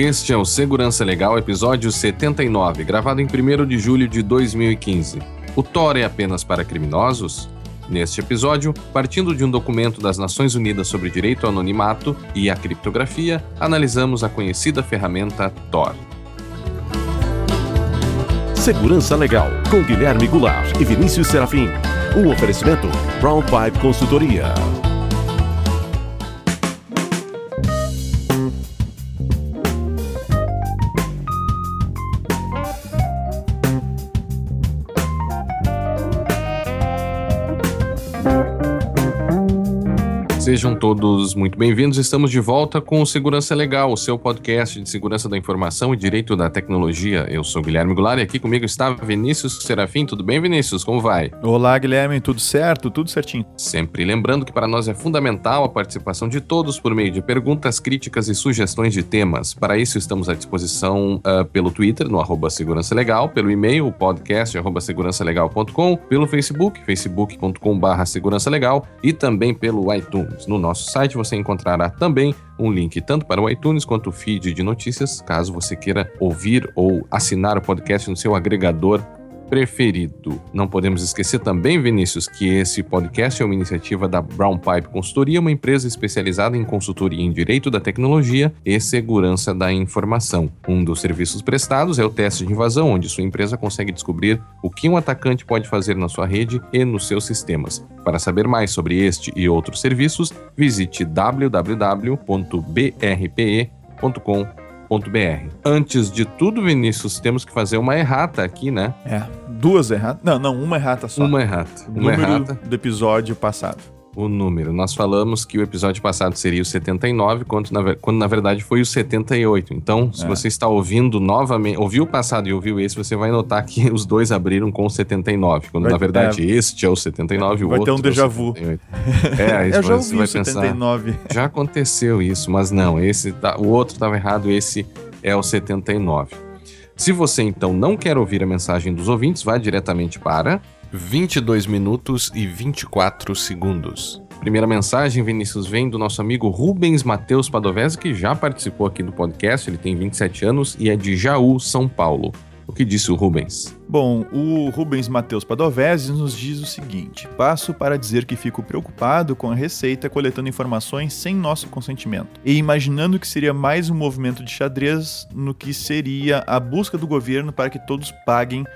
Este é o Segurança Legal, episódio 79, gravado em 1 de julho de 2015. O Thor é apenas para criminosos? Neste episódio, partindo de um documento das Nações Unidas sobre direito ao anonimato e a criptografia, analisamos a conhecida ferramenta Tor. Segurança Legal, com Guilherme Goulart e Vinícius Serafim. Um oferecimento Brown Pipe Consultoria. Sejam todos muito bem-vindos. Estamos de volta com o Segurança Legal, o seu podcast de segurança da informação e direito da tecnologia. Eu sou Guilherme Goulart e aqui comigo está Vinícius Serafim. Tudo bem, Vinícius? Como vai? Olá, Guilherme. Tudo certo? Tudo certinho. Sempre lembrando que para nós é fundamental a participação de todos por meio de perguntas, críticas e sugestões de temas. Para isso, estamos à disposição uh, pelo Twitter, no arroba Segurança Legal, pelo e-mail, podcast, arroba segurançalegal.com, pelo Facebook, facebook.com barra Segurança Legal e também pelo iTunes. No nosso site. Você encontrará também um link tanto para o iTunes quanto o feed de notícias, caso você queira ouvir ou assinar o podcast no seu agregador preferido. Não podemos esquecer também, Vinícius, que esse podcast é uma iniciativa da Brown Pipe Consultoria, uma empresa especializada em consultoria em direito da tecnologia e segurança da informação. Um dos serviços prestados é o teste de invasão, onde sua empresa consegue descobrir o que um atacante pode fazer na sua rede e nos seus sistemas. Para saber mais sobre este e outros serviços, visite www.brpe.com.br Antes de tudo, Vinícius, temos que fazer uma errata aqui, né? É, duas erratas. Não, não, uma errata só. Uma errata. Uma errata do episódio passado o número. Nós falamos que o episódio passado seria o 79, quando na, quando na verdade foi o 78. Então, se é. você está ouvindo novamente, ouviu o passado e ouviu esse, você vai notar que os dois abriram com o 79, quando vai, na verdade é, este é o 79 e o outro. Vai ter um déjà vu. É, Eu já ouvi vai o 79. Pensar, já aconteceu isso, mas não, esse tá, o outro estava errado, esse é o 79. Se você então não quer ouvir a mensagem dos ouvintes, vá diretamente para 22 minutos e 24 segundos. Primeira mensagem, Vinícius, vem do nosso amigo Rubens Matheus Padovese, que já participou aqui do podcast. Ele tem 27 anos e é de Jaú, São Paulo. O que disse o Rubens? Bom, o Rubens Matheus Padovese nos diz o seguinte: passo para dizer que fico preocupado com a Receita coletando informações sem nosso consentimento e imaginando que seria mais um movimento de xadrez no que seria a busca do governo para que todos paguem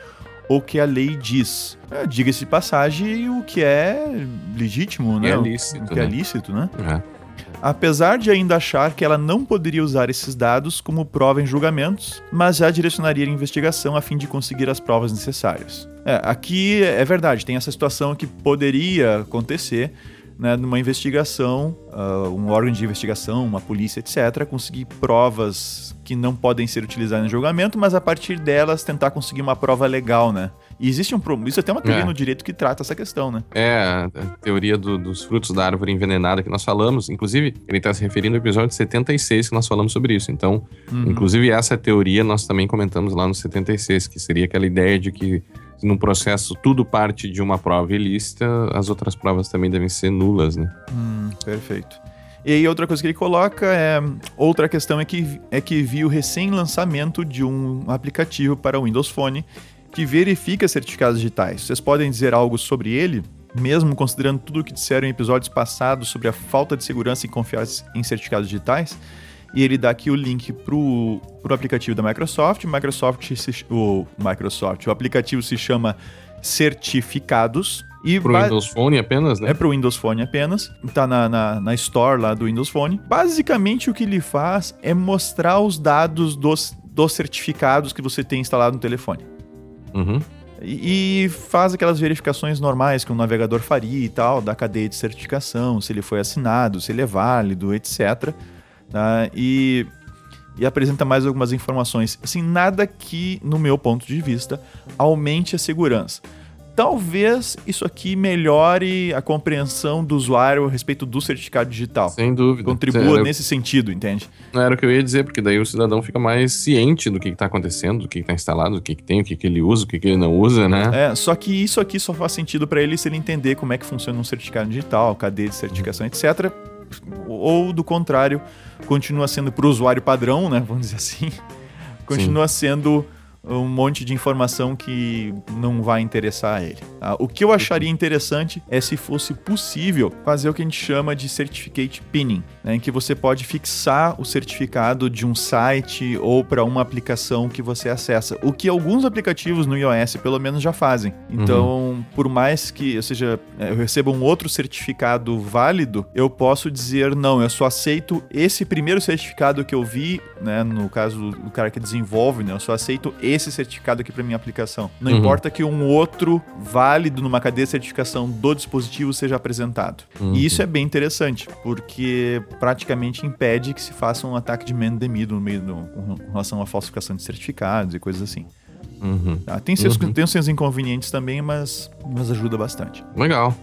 o que a lei diz. É, Diga-se de passagem o que é legítimo, né? É lícito. O que é né? é lícito, né? É. Apesar de ainda achar que ela não poderia usar esses dados como prova em julgamentos, mas já direcionaria a investigação a fim de conseguir as provas necessárias. É, aqui é verdade, tem essa situação que poderia acontecer né, numa investigação, uh, um órgão de investigação, uma polícia, etc., conseguir provas que não podem ser utilizadas em julgamento, mas a partir delas tentar conseguir uma prova legal, né? E existe um problema. Isso é até uma teoria é. no direito que trata essa questão, né? É, a teoria do, dos frutos da árvore envenenada que nós falamos. Inclusive, ele está se referindo ao episódio 76 que nós falamos sobre isso. Então, uhum. inclusive, essa teoria nós também comentamos lá no 76, que seria aquela ideia de que no processo tudo parte de uma prova ilícita, as outras provas também devem ser nulas, né? Hum, perfeito. E aí outra coisa que ele coloca é outra questão é que é que viu o recém-lançamento de um aplicativo para o Windows Phone que verifica certificados digitais. Vocês podem dizer algo sobre ele? Mesmo considerando tudo o que disseram em episódios passados sobre a falta de segurança e confiança em certificados digitais, e ele dá aqui o link pro, pro aplicativo da Microsoft. Microsoft o Microsoft, o aplicativo se chama Certificados. E pro Windows Phone apenas, né? É pro Windows Phone apenas. Tá na, na, na, Store lá do Windows Phone. Basicamente, o que ele faz é mostrar os dados dos, dos certificados que você tem instalado no telefone. Uhum. E, e faz aquelas verificações normais que um navegador faria e tal, da cadeia de certificação, se ele foi assinado, se ele é válido, etc. Tá? E, e apresenta mais algumas informações. Assim, nada que, no meu ponto de vista, aumente a segurança. Talvez isso aqui melhore a compreensão do usuário a respeito do certificado digital. Sem dúvida. Contribua era... nesse sentido, entende? Era o que eu ia dizer, porque daí o cidadão fica mais ciente do que está acontecendo, do que está instalado, do que, que tem, o que, que ele usa, o que, que ele não usa, né? É, só que isso aqui só faz sentido para ele se ele entender como é que funciona um certificado digital, cadeia de certificação, etc ou do contrário, continua sendo para o usuário padrão, né? Vamos dizer assim, continua Sim. sendo um monte de informação que não vai interessar a ele. Tá? O que eu acharia interessante é se fosse possível fazer o que a gente chama de certificate pinning, né, em que você pode fixar o certificado de um site ou para uma aplicação que você acessa. O que alguns aplicativos no iOS, pelo menos, já fazem. Então, uhum. por mais que, ou seja, eu receba um outro certificado válido, eu posso dizer não, eu só aceito esse primeiro certificado que eu vi, né, no caso do cara que desenvolve, né, eu só aceito esse esse certificado aqui para minha aplicação. Não uhum. importa que um outro válido numa cadeia de certificação do dispositivo seja apresentado. Uhum. E isso é bem interessante, porque praticamente impede que se faça um ataque de man no meio do, com relação à falsificação de certificados e coisas assim. Uhum. Tá? Tem, seus, uhum. tem seus inconvenientes também, mas, mas ajuda bastante. Legal.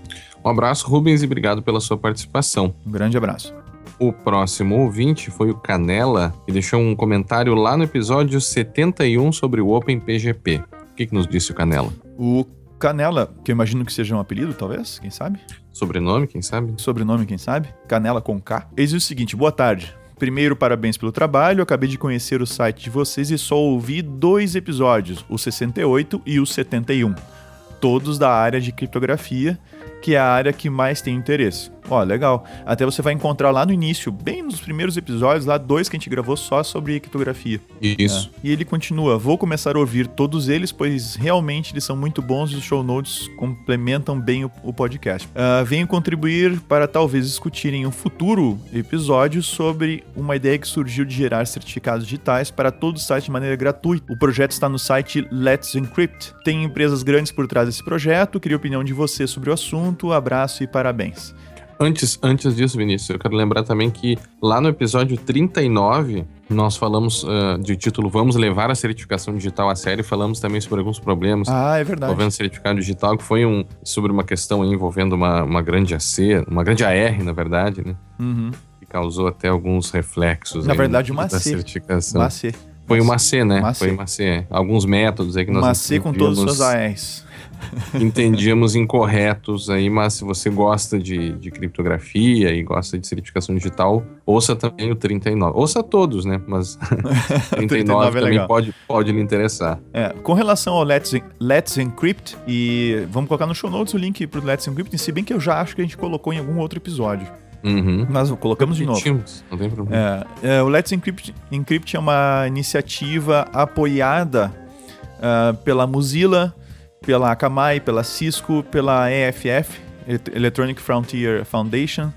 Um abraço, Rubens, e obrigado pela sua participação. Um grande abraço. O próximo ouvinte foi o Canela, que deixou um comentário lá no episódio 71 sobre o OpenPGP. O que, que nos disse o Canela? O Canela, que eu imagino que seja um apelido, talvez, quem sabe? Sobrenome, quem sabe? Sobrenome, quem sabe? Canela com K. Eis o seguinte, boa tarde. Primeiro, parabéns pelo trabalho. Acabei de conhecer o site de vocês e só ouvi dois episódios, o 68 e o 71, todos da área de criptografia, que é a área que mais tem interesse. Ó, legal. Até você vai encontrar lá no início, bem nos primeiros episódios, lá dois que a gente gravou só sobre criptografia. Isso. É. E ele continua: Vou começar a ouvir todos eles, pois realmente eles são muito bons e os show notes complementam bem o, o podcast. Uh, venho contribuir para talvez discutirem um futuro episódio sobre uma ideia que surgiu de gerar certificados digitais para todo o site de maneira gratuita. O projeto está no site Let's Encrypt. Tem empresas grandes por trás desse projeto. Queria a opinião de você sobre o assunto. Abraço e parabéns. Antes, antes disso, Vinícius, eu quero lembrar também que lá no episódio 39, nós falamos uh, de título Vamos levar a certificação digital a sério, falamos também sobre alguns problemas ah, é verdade. envolvendo certificado digital, que foi um sobre uma questão envolvendo uma, uma grande AC, uma grande AR, na verdade, né? Uhum. Que causou até alguns reflexos. Na verdade, uma C. certificação. Uma C. Foi uma C, né? Uma C. Foi uma C. Alguns métodos aí que nós Uma C com todos os seus ARs entendíamos incorretos aí, mas se você gosta de, de criptografia e gosta de certificação digital, ouça também o 39. Ouça todos, né? Mas 39, 39 é também pode, pode lhe interessar. É, com relação ao Let's, Let's Encrypt, e vamos colocar no show notes o link pro Let's Encrypt, se bem que eu já acho que a gente colocou em algum outro episódio. Uhum. Mas colocamos de novo. Não tem problema. É, é, o Let's Encrypt, Encrypt é uma iniciativa apoiada uh, pela Mozilla, pela Akamai, pela Cisco, pela EFF, Electronic Frontier Foundation,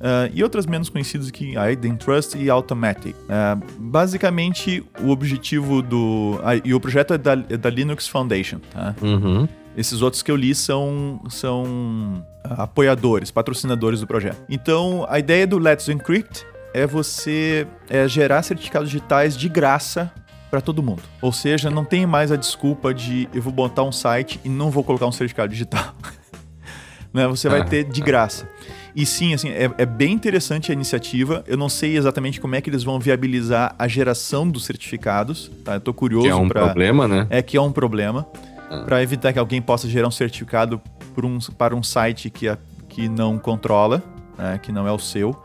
Uh, e outras menos conhecidas aqui, a Trust e Automatic. Uh, basicamente, o objetivo do. E o projeto é da, é da Linux Foundation. Tá? Uhum. Esses outros que eu li são, são apoiadores, patrocinadores do projeto. Então, a ideia do Let's Encrypt é você é gerar certificados digitais de graça para todo mundo. Ou seja, não tem mais a desculpa de eu vou botar um site e não vou colocar um certificado digital. né? Você vai ter de graça. E sim, assim, é, é, bem interessante a iniciativa. Eu não sei exatamente como é que eles vão viabilizar a geração dos certificados. Tá? Eu tô curioso. Que é um pra... problema, né? É que é um problema. Ah. Para evitar que alguém possa gerar um certificado um, para um site que, a, que não controla, né? que não é o seu.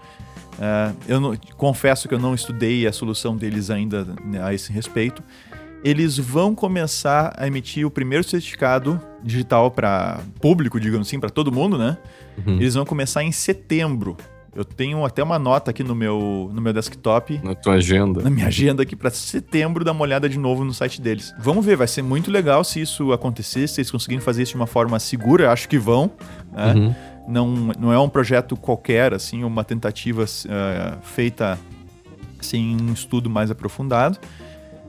Uh, eu não, confesso que eu não estudei a solução deles ainda né, a esse respeito. Eles vão começar a emitir o primeiro certificado digital para público, digamos assim, para todo mundo, né? Uhum. Eles vão começar em setembro. Eu tenho até uma nota aqui no meu, no meu desktop. Na tua agenda. Na minha agenda aqui para setembro, dar uma olhada de novo no site deles. Vamos ver, vai ser muito legal se isso acontecer, se eles conseguirem fazer isso de uma forma segura. Acho que vão. Né? Uhum não, não é um projeto qualquer, assim, uma tentativa uh, feita sem um estudo mais aprofundado.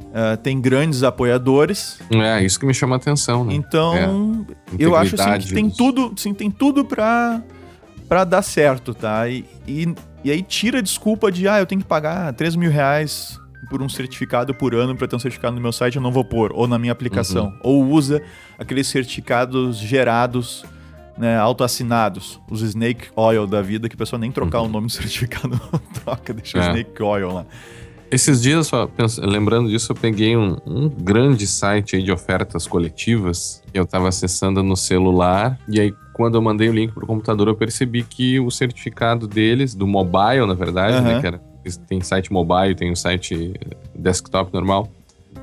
Uh, tem grandes apoiadores. É, isso que me chama a atenção, né? Então, é, eu acho assim, que tem tudo, sim, tem tudo para para dar certo, tá? E, e, e, aí tira a desculpa de, ah, eu tenho que pagar 3 mil reais por um certificado por ano para ter um certificado no meu site, eu não vou pôr, ou na minha aplicação. Uhum. Ou usa aqueles certificados gerados né, autoassinados, os Snake Oil da vida, que a pessoa nem trocar uhum. o nome do certificado não troca, deixa é. o Snake Oil lá. Esses dias, só lembrando disso, eu peguei um, um grande site de ofertas coletivas que eu estava acessando no celular. E aí, quando eu mandei o link pro computador, eu percebi que o certificado deles, do mobile, na verdade, uhum. né? Que era, tem site mobile, tem o site desktop normal,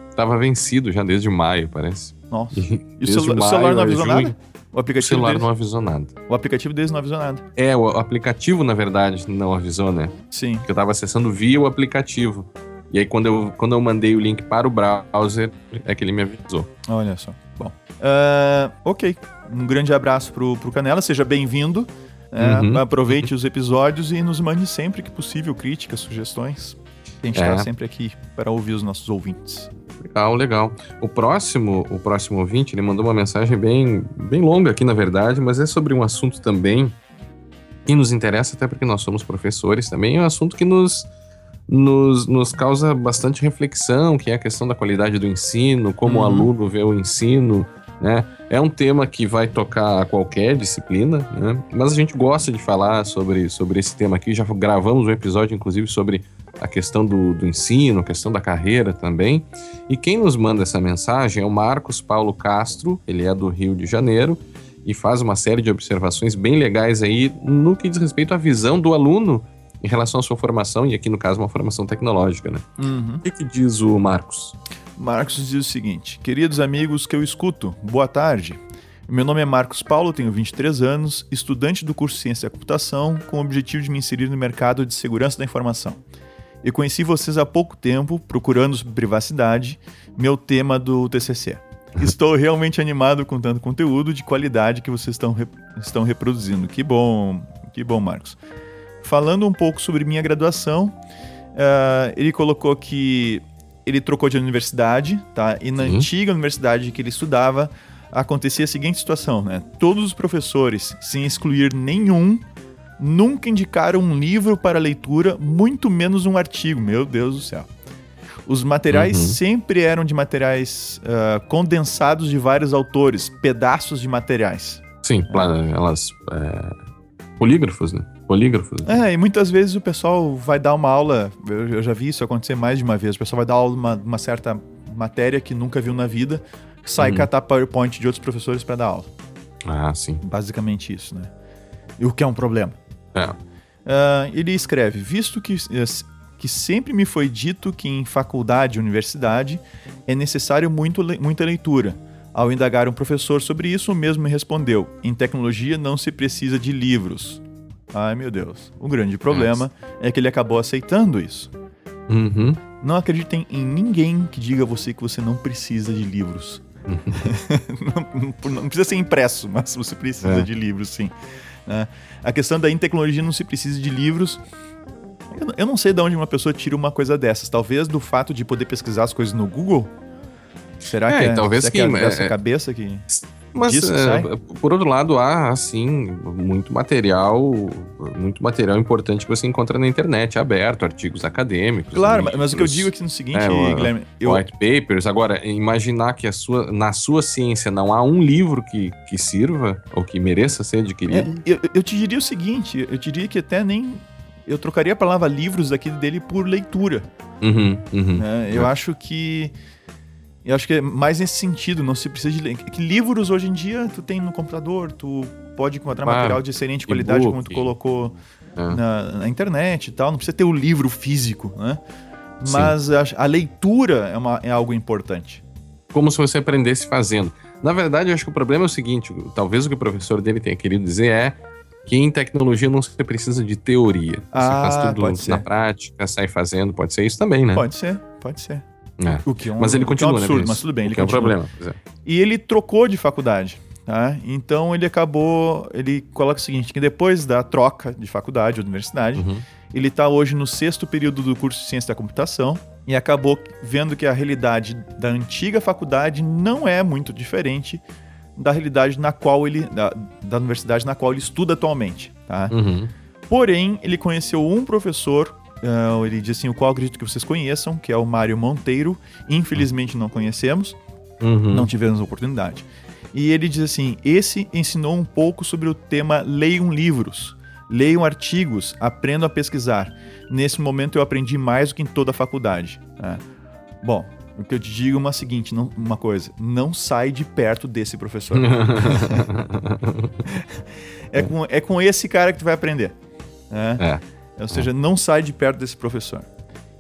estava vencido já desde maio, parece. Nossa. E, e o, celu maio, celular não avisou nada? O aplicativo o celular deles... não avisou nada. O aplicativo deles não avisou nada. É, o aplicativo, na verdade, não avisou, né? Sim. Porque eu tava acessando via o aplicativo. E aí, quando eu, quando eu mandei o link para o browser, é que ele me avisou. Olha só. Bom. Uh, ok. Um grande abraço pro, pro Canela. Seja bem-vindo. É, uhum. Aproveite os episódios e nos mande sempre que possível críticas, sugestões. A gente está é. sempre aqui para ouvir os nossos ouvintes. Legal, legal. O próximo, o próximo ouvinte, ele mandou uma mensagem bem, bem longa aqui, na verdade, mas é sobre um assunto também que nos interessa, até porque nós somos professores também, é um assunto que nos, nos, nos causa bastante reflexão, que é a questão da qualidade do ensino, como uhum. o aluno vê o ensino, né? É um tema que vai tocar a qualquer disciplina, né? Mas a gente gosta de falar sobre, sobre esse tema aqui, já gravamos um episódio, inclusive, sobre a questão do, do ensino, a questão da carreira também. E quem nos manda essa mensagem é o Marcos Paulo Castro, ele é do Rio de Janeiro e faz uma série de observações bem legais aí no que diz respeito à visão do aluno em relação à sua formação, e aqui no caso uma formação tecnológica, né? Uhum. O que, que diz o Marcos? Marcos diz o seguinte: Queridos amigos que eu escuto, boa tarde. Meu nome é Marcos Paulo, tenho 23 anos, estudante do curso Ciência da Computação, com o objetivo de me inserir no mercado de segurança da informação. Eu conheci vocês há pouco tempo, procurando privacidade, meu tema do TCC. Estou realmente animado com tanto conteúdo de qualidade que vocês estão, re estão reproduzindo. Que bom, que bom, Marcos. Falando um pouco sobre minha graduação, uh, ele colocou que ele trocou de universidade, tá? E na antiga universidade que ele estudava, acontecia a seguinte situação, né? Todos os professores, sem excluir nenhum, nunca indicaram um livro para leitura, muito menos um artigo. Meu Deus do céu. Os materiais uhum. sempre eram de materiais uh, condensados de vários autores, pedaços de materiais. Sim, é. elas. É, polígrafos, né? Polígrafos. Né? É, e muitas vezes o pessoal vai dar uma aula. Eu, eu já vi isso acontecer mais de uma vez. O pessoal vai dar aula uma, uma certa matéria que nunca viu na vida, sai uhum. catar PowerPoint de outros professores para dar aula. Ah, sim. Basicamente isso, né? E o que é um problema. É. Uh, ele escreve: visto que, eh, que sempre me foi dito que em faculdade e universidade é necessário muito, muita leitura. Ao indagar um professor sobre isso, o mesmo me respondeu: em tecnologia não se precisa de livros. Ai meu Deus. O grande problema é que ele acabou aceitando isso. Uhum. Não acreditem em ninguém que diga a você que você não precisa de livros. Uhum. não, não, precisa ser impresso, mas você precisa é. de livros, sim. Né? A questão da tecnologia não se precisa de livros. Eu, não sei de onde uma pessoa tira uma coisa dessas. Talvez do fato de poder pesquisar as coisas no Google. Será é, que é, talvez será que, que é dessa é, cabeça que. Mas, é, por outro lado, há, assim, muito material, muito material importante que você encontra na internet, aberto, artigos acadêmicos. Claro, livros, mas o que eu digo aqui no seguinte, é, Guilherme... Eu... White papers. Agora, imaginar que a sua, na sua ciência não há um livro que, que sirva ou que mereça ser adquirido... É, eu, eu te diria o seguinte, eu diria que até nem... Eu trocaria a palavra livros aqui dele por leitura. Uhum, uhum, é, eu acho que eu acho que é mais nesse sentido, não se precisa de ler. Que livros hoje em dia tu tem no computador, tu pode encontrar ah, material de excelente qualidade, como tu colocou é. na, na, internet e tal. Não precisa ter o livro físico, né? Mas a, a, leitura é, uma, é algo importante. Como se você aprendesse fazendo. Na verdade, eu acho que o problema é o seguinte: talvez o que o professor dele tenha querido dizer é que em tecnologia não se precisa de teoria. Você ah, faz tudo na prática, sai fazendo. Pode ser isso também, né? Pode ser, pode ser. É. O que é um, mas ele continua, é um absurdo, né? Mas tudo bem, ele que é um problema. É. E ele trocou de faculdade. Tá? Então ele acabou. Ele coloca o seguinte: que depois da troca de faculdade, universidade, uhum. ele está hoje no sexto período do curso de ciência da computação e acabou vendo que a realidade da antiga faculdade não é muito diferente da realidade na qual ele. da, da universidade na qual ele estuda atualmente. Tá? Uhum. Porém, ele conheceu um professor Uh, ele diz assim, o qual acredito que vocês conheçam, que é o Mário Monteiro. Infelizmente não conhecemos, uhum. não tivemos oportunidade. E ele diz assim: esse ensinou um pouco sobre o tema leiam livros. Leiam artigos, aprendam a pesquisar. Nesse momento eu aprendi mais do que em toda a faculdade. É. Bom, o que eu te digo é uma seguinte, não, uma coisa, não sai de perto desse professor. é, com, é com esse cara que tu vai aprender. Né? É. Ou seja, não sai de perto desse professor.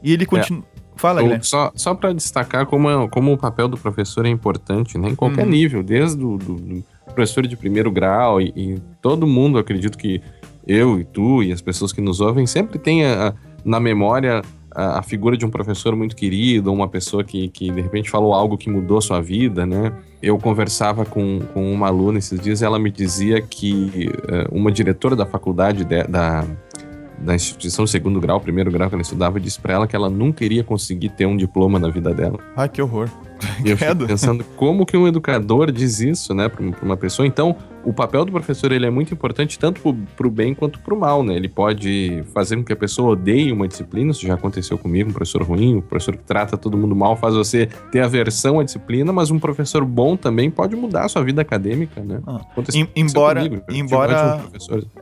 E ele continua. É. Fala, Guilherme. Só, só para destacar como, como o papel do professor é importante, né? Em qualquer uhum. nível, desde o do, do professor de primeiro grau e, e, todo mundo, acredito que eu e tu e as pessoas que nos ouvem sempre tem a, a, na memória a, a, figura de um professor muito querido, uma pessoa que, que de repente falou algo que mudou sua vida, né? Eu conversava com, com uma aluna esses dias e ela me dizia que uh, uma diretora da faculdade de, da, da instituição segundo grau, primeiro grau que ela estudava, disse para ela que ela nunca iria conseguir ter um diploma na vida dela. Ai, que horror. Eu fico pensando como que um educador diz isso, né, para uma pessoa. Então, o papel do professor ele é muito importante tanto para o bem quanto para o mal, né? Ele pode fazer com que a pessoa odeie uma disciplina, isso já aconteceu comigo, um professor ruim, um professor que trata todo mundo mal faz você ter aversão à disciplina, mas um professor bom também pode mudar a sua vida acadêmica, né? Ah, em, embora comigo, embora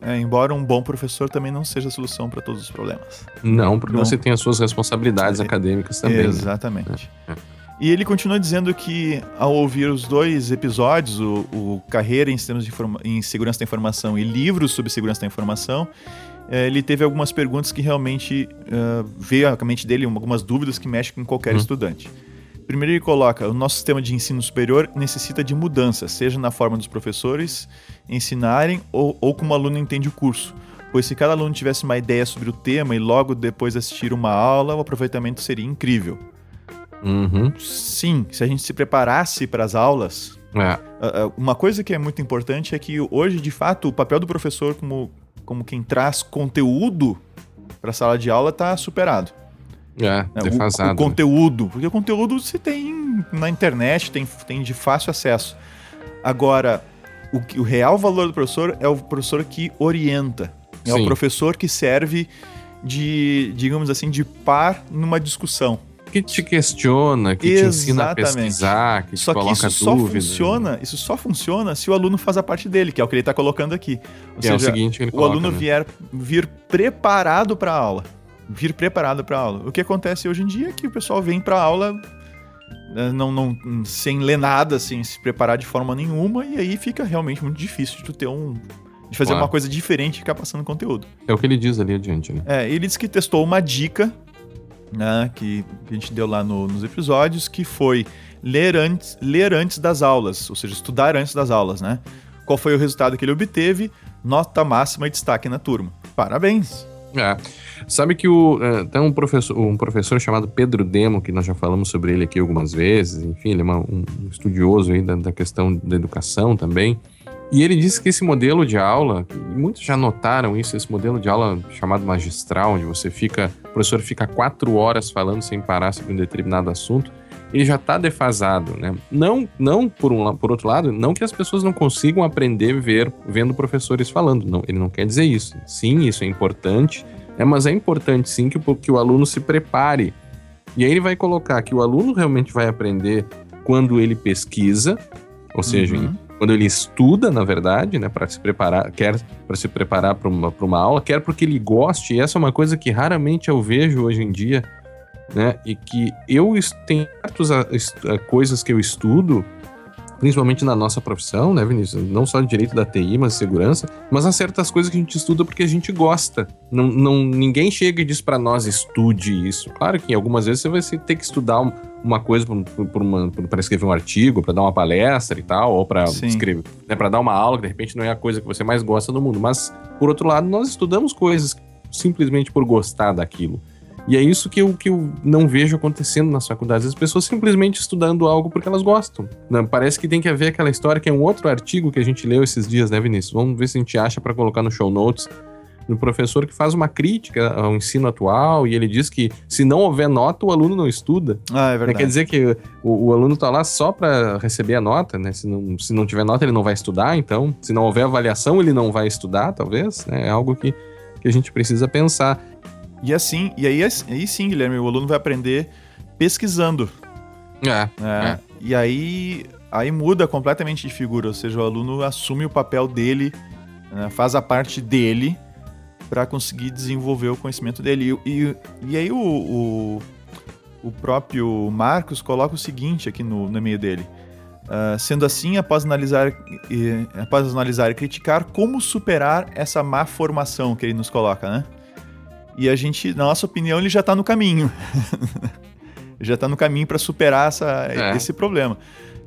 é, embora um bom professor também não seja a solução para todos os problemas. Não, porque não. você tem as suas responsabilidades é, acadêmicas também. Né? Exatamente. Né? É. E ele continua dizendo que, ao ouvir os dois episódios, o, o Carreira em, Sistemas de em Segurança da Informação e Livros sobre Segurança da Informação, é, ele teve algumas perguntas que realmente uh, veio à mente dele, algumas dúvidas que mexem com qualquer uhum. estudante. Primeiro, ele coloca: o nosso sistema de ensino superior necessita de mudança, seja na forma dos professores ensinarem ou, ou como o aluno entende o curso. Pois se cada aluno tivesse uma ideia sobre o tema e logo depois assistir uma aula, o aproveitamento seria incrível. Uhum. Sim, se a gente se preparasse para as aulas. É. Uma coisa que é muito importante é que hoje, de fato, o papel do professor como, como quem traz conteúdo para a sala de aula está superado. É, defasado. O, o conteúdo, porque o conteúdo se tem na internet, tem, tem de fácil acesso. Agora, o, o real valor do professor é o professor que orienta. É Sim. o professor que serve de, digamos assim, de par numa discussão que te questiona, que Exatamente. te ensina a pesquisar, que só te coloca que isso dúvida. Só funciona, isso só funciona se o aluno faz a parte dele, que é o que ele está colocando aqui. Ou seja, é o seguinte ele o aluno né? vier vir preparado para a aula. Vir preparado para a aula. O que acontece hoje em dia é que o pessoal vem para a aula né, não, não, sem ler nada, sem se preparar de forma nenhuma, e aí fica realmente muito difícil de tu ter um. de fazer claro. uma coisa diferente e ficar passando conteúdo. É o que ele diz ali adiante, né? É, ele diz que testou uma dica né, que, que, a gente deu lá no, nos episódios, que foi ler antes, ler antes das aulas, ou seja, estudar antes das aulas, né? Qual foi o resultado que ele obteve? Nota máxima e destaque na turma. Parabéns! É. Sabe que o, é, tem um professor, um professor chamado Pedro Demo, que nós já falamos sobre ele aqui algumas vezes, enfim, ele é uma, um estudioso aí da, da questão da educação também. E ele disse que esse modelo de aula, e muitos já notaram isso, esse modelo de aula chamado magistral, onde você fica, o professor fica quatro horas falando sem parar sobre um determinado assunto, ele já está defasado, né? Não, não por, um, por outro lado, não que as pessoas não consigam aprender ver, vendo professores falando, não, ele não quer dizer isso. Sim, isso é importante, né? mas é importante sim que, que o aluno se prepare. E aí ele vai colocar que o aluno realmente vai aprender quando ele pesquisa, ou seja, uhum quando ele estuda, na verdade, né, para se preparar, quer para se preparar para uma, uma aula, quer porque ele goste, e essa é uma coisa que raramente eu vejo hoje em dia, né, e que eu tenho certas coisas que eu estudo, principalmente na nossa profissão, né, Vinícius? Não só de direito da TI, mas de segurança, mas há certas coisas que a gente estuda porque a gente gosta. Não, não, ninguém chega e diz para nós estude isso. Claro que algumas vezes você vai ter que estudar uma coisa para escrever um artigo, para dar uma palestra e tal, ou para escrever, né, para dar uma aula que de repente não é a coisa que você mais gosta do mundo. Mas, por outro lado, nós estudamos coisas simplesmente por gostar daquilo. E é isso que eu, que eu não vejo acontecendo nas faculdades. As pessoas simplesmente estudando algo porque elas gostam. Né? Parece que tem que haver aquela história que é um outro artigo que a gente leu esses dias, né, Vinícius? Vamos ver se a gente acha para colocar no show notes do professor que faz uma crítica ao ensino atual e ele diz que se não houver nota, o aluno não estuda. Ah, é verdade. Quer dizer que o, o aluno está lá só para receber a nota, né? Se não, se não tiver nota, ele não vai estudar, então. Se não houver avaliação, ele não vai estudar, talvez. Né? É algo que, que a gente precisa pensar. E assim, e aí, aí sim, Guilherme, o aluno vai aprender pesquisando. É, é. é. E aí, aí muda completamente de figura, ou seja, o aluno assume o papel dele, né? faz a parte dele para conseguir desenvolver o conhecimento dele. E, e, e aí o, o, o, próprio Marcos coloca o seguinte aqui no, no e-mail dele. Uh, sendo assim, após analisar, e, após analisar e criticar, como superar essa má formação que ele nos coloca, né? E a gente, na nossa opinião, ele já está no caminho. já está no caminho para superar essa, é. esse problema.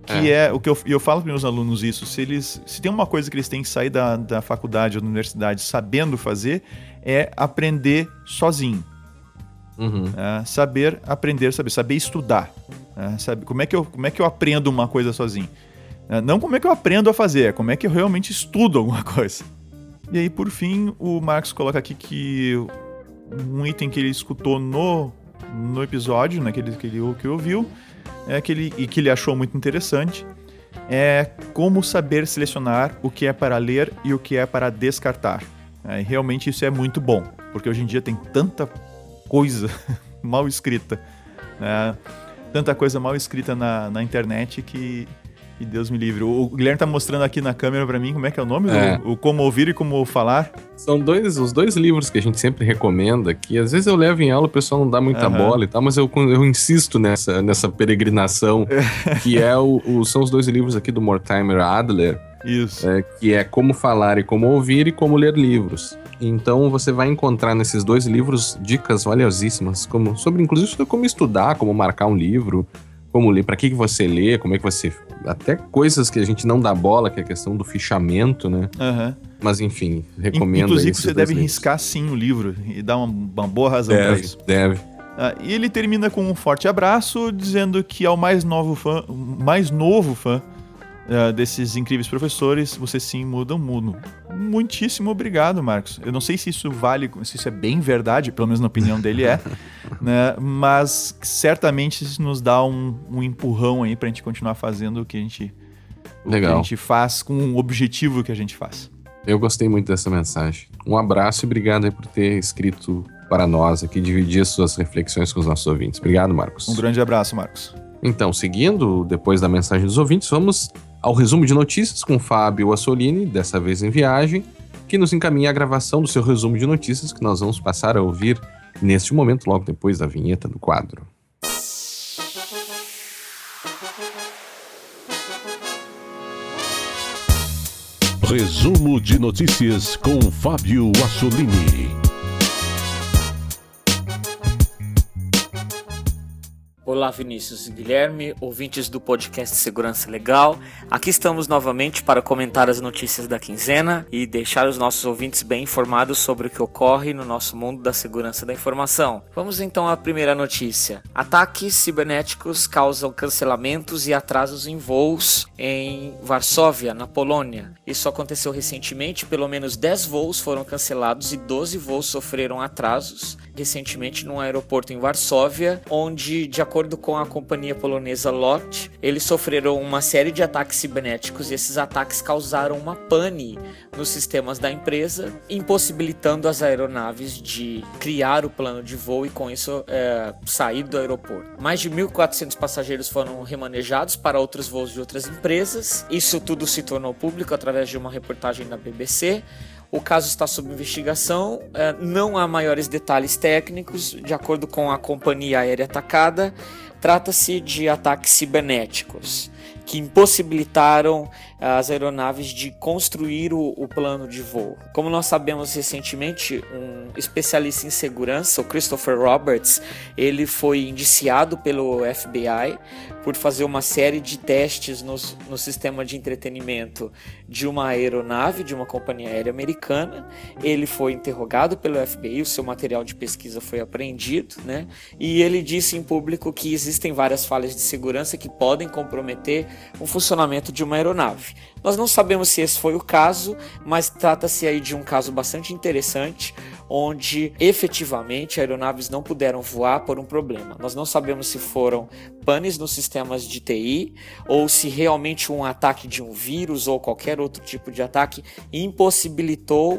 Que é, é o que eu, eu falo para meus alunos isso, se eles se tem uma coisa que eles têm que sair da, da faculdade ou da universidade sabendo fazer, é aprender sozinho. Uhum. É, saber aprender, saber, saber estudar. É, sabe, como, é que eu, como é que eu aprendo uma coisa sozinho? É, não como é que eu aprendo a fazer, é como é que eu realmente estudo alguma coisa. E aí, por fim, o Marcos coloca aqui que um item que ele escutou no, no episódio, naquele né, que ele que ouviu, é que ele, e que ele achou muito interessante, é como saber selecionar o que é para ler e o que é para descartar. É, realmente isso é muito bom, porque hoje em dia tem tanta coisa mal escrita, né? tanta coisa mal escrita na, na internet que e Deus me livre. O Guilherme tá mostrando aqui na câmera para mim como é que é o nome, é. O, o, Como Ouvir e Como Falar. São dois, os dois livros que a gente sempre recomenda, que às vezes eu levo em aula, o pessoal não dá muita uhum. bola e tal, mas eu, eu insisto nessa, nessa peregrinação, que é o, o, são os dois livros aqui do Mortimer Adler. Isso. É, que é Como Falar e Como Ouvir e Como Ler Livros. Então você vai encontrar nesses dois livros dicas valiosíssimas, como, sobre inclusive como estudar, como marcar um livro, como ler, para que, que você lê, como é que você. Até coisas que a gente não dá bola, que é a questão do fichamento, né? Uhum. Mas enfim, recomendo. Inclusive, você deve livros. riscar sim o livro e dar uma, uma boa razão para isso. Deve. Ah, e ele termina com um forte abraço, dizendo que ao mais novo fã, mais novo fã uh, desses incríveis professores, você sim muda o mundo. Muitíssimo obrigado, Marcos. Eu não sei se isso vale, se isso é bem verdade, pelo menos na opinião dele é, né? mas certamente isso nos dá um, um empurrão aí para a gente continuar fazendo o que a gente, Legal. que a gente faz com o objetivo que a gente faz. Eu gostei muito dessa mensagem. Um abraço e obrigado por ter escrito para nós aqui, dividir suas reflexões com os nossos ouvintes. Obrigado, Marcos. Um grande abraço, Marcos. Então, seguindo, depois da mensagem dos ouvintes, vamos ao resumo de notícias com Fábio Assolini, dessa vez em viagem, que nos encaminha a gravação do seu resumo de notícias que nós vamos passar a ouvir neste momento, logo depois da vinheta do quadro. Resumo de notícias com Fábio Assolini. Olá, Vinícius e Guilherme, ouvintes do podcast Segurança Legal. Aqui estamos novamente para comentar as notícias da quinzena e deixar os nossos ouvintes bem informados sobre o que ocorre no nosso mundo da segurança da informação. Vamos então à primeira notícia. Ataques cibernéticos causam cancelamentos e atrasos em voos em Varsóvia, na Polônia. Isso aconteceu recentemente, pelo menos 10 voos foram cancelados e 12 voos sofreram atrasos recentemente num aeroporto em Varsóvia, onde, de acordo com a companhia polonesa LOT, eles sofreram uma série de ataques cibernéticos e esses ataques causaram uma pane nos sistemas da empresa, impossibilitando as aeronaves de criar o plano de voo e, com isso, é, sair do aeroporto. Mais de 1.400 passageiros foram remanejados para outros voos de outras empresas. Isso tudo se tornou público através de uma reportagem da BBC. O caso está sob investigação, é, não há maiores detalhes técnicos, de acordo com a companhia aérea atacada, trata-se de ataques cibernéticos que impossibilitaram as aeronaves de construir o, o, plano de voo. Como nós sabemos recentemente, um especialista em segurança, o Christopher Roberts, ele foi indiciado pelo FBI por fazer uma série de testes no, no sistema de entretenimento de uma aeronave de uma companhia aérea americana. Ele foi interrogado pelo FBI, o seu material de pesquisa foi apreendido, né? E ele disse em público que existem várias falhas de segurança que podem comprometer o funcionamento de uma aeronave. Nós não sabemos se esse foi o caso, mas trata-se aí de um caso bastante interessante, onde efetivamente aeronaves não puderam voar por um problema. Nós não sabemos se foram panes nos sistemas de TI ou se realmente um ataque de um vírus ou qualquer outro tipo de ataque impossibilitou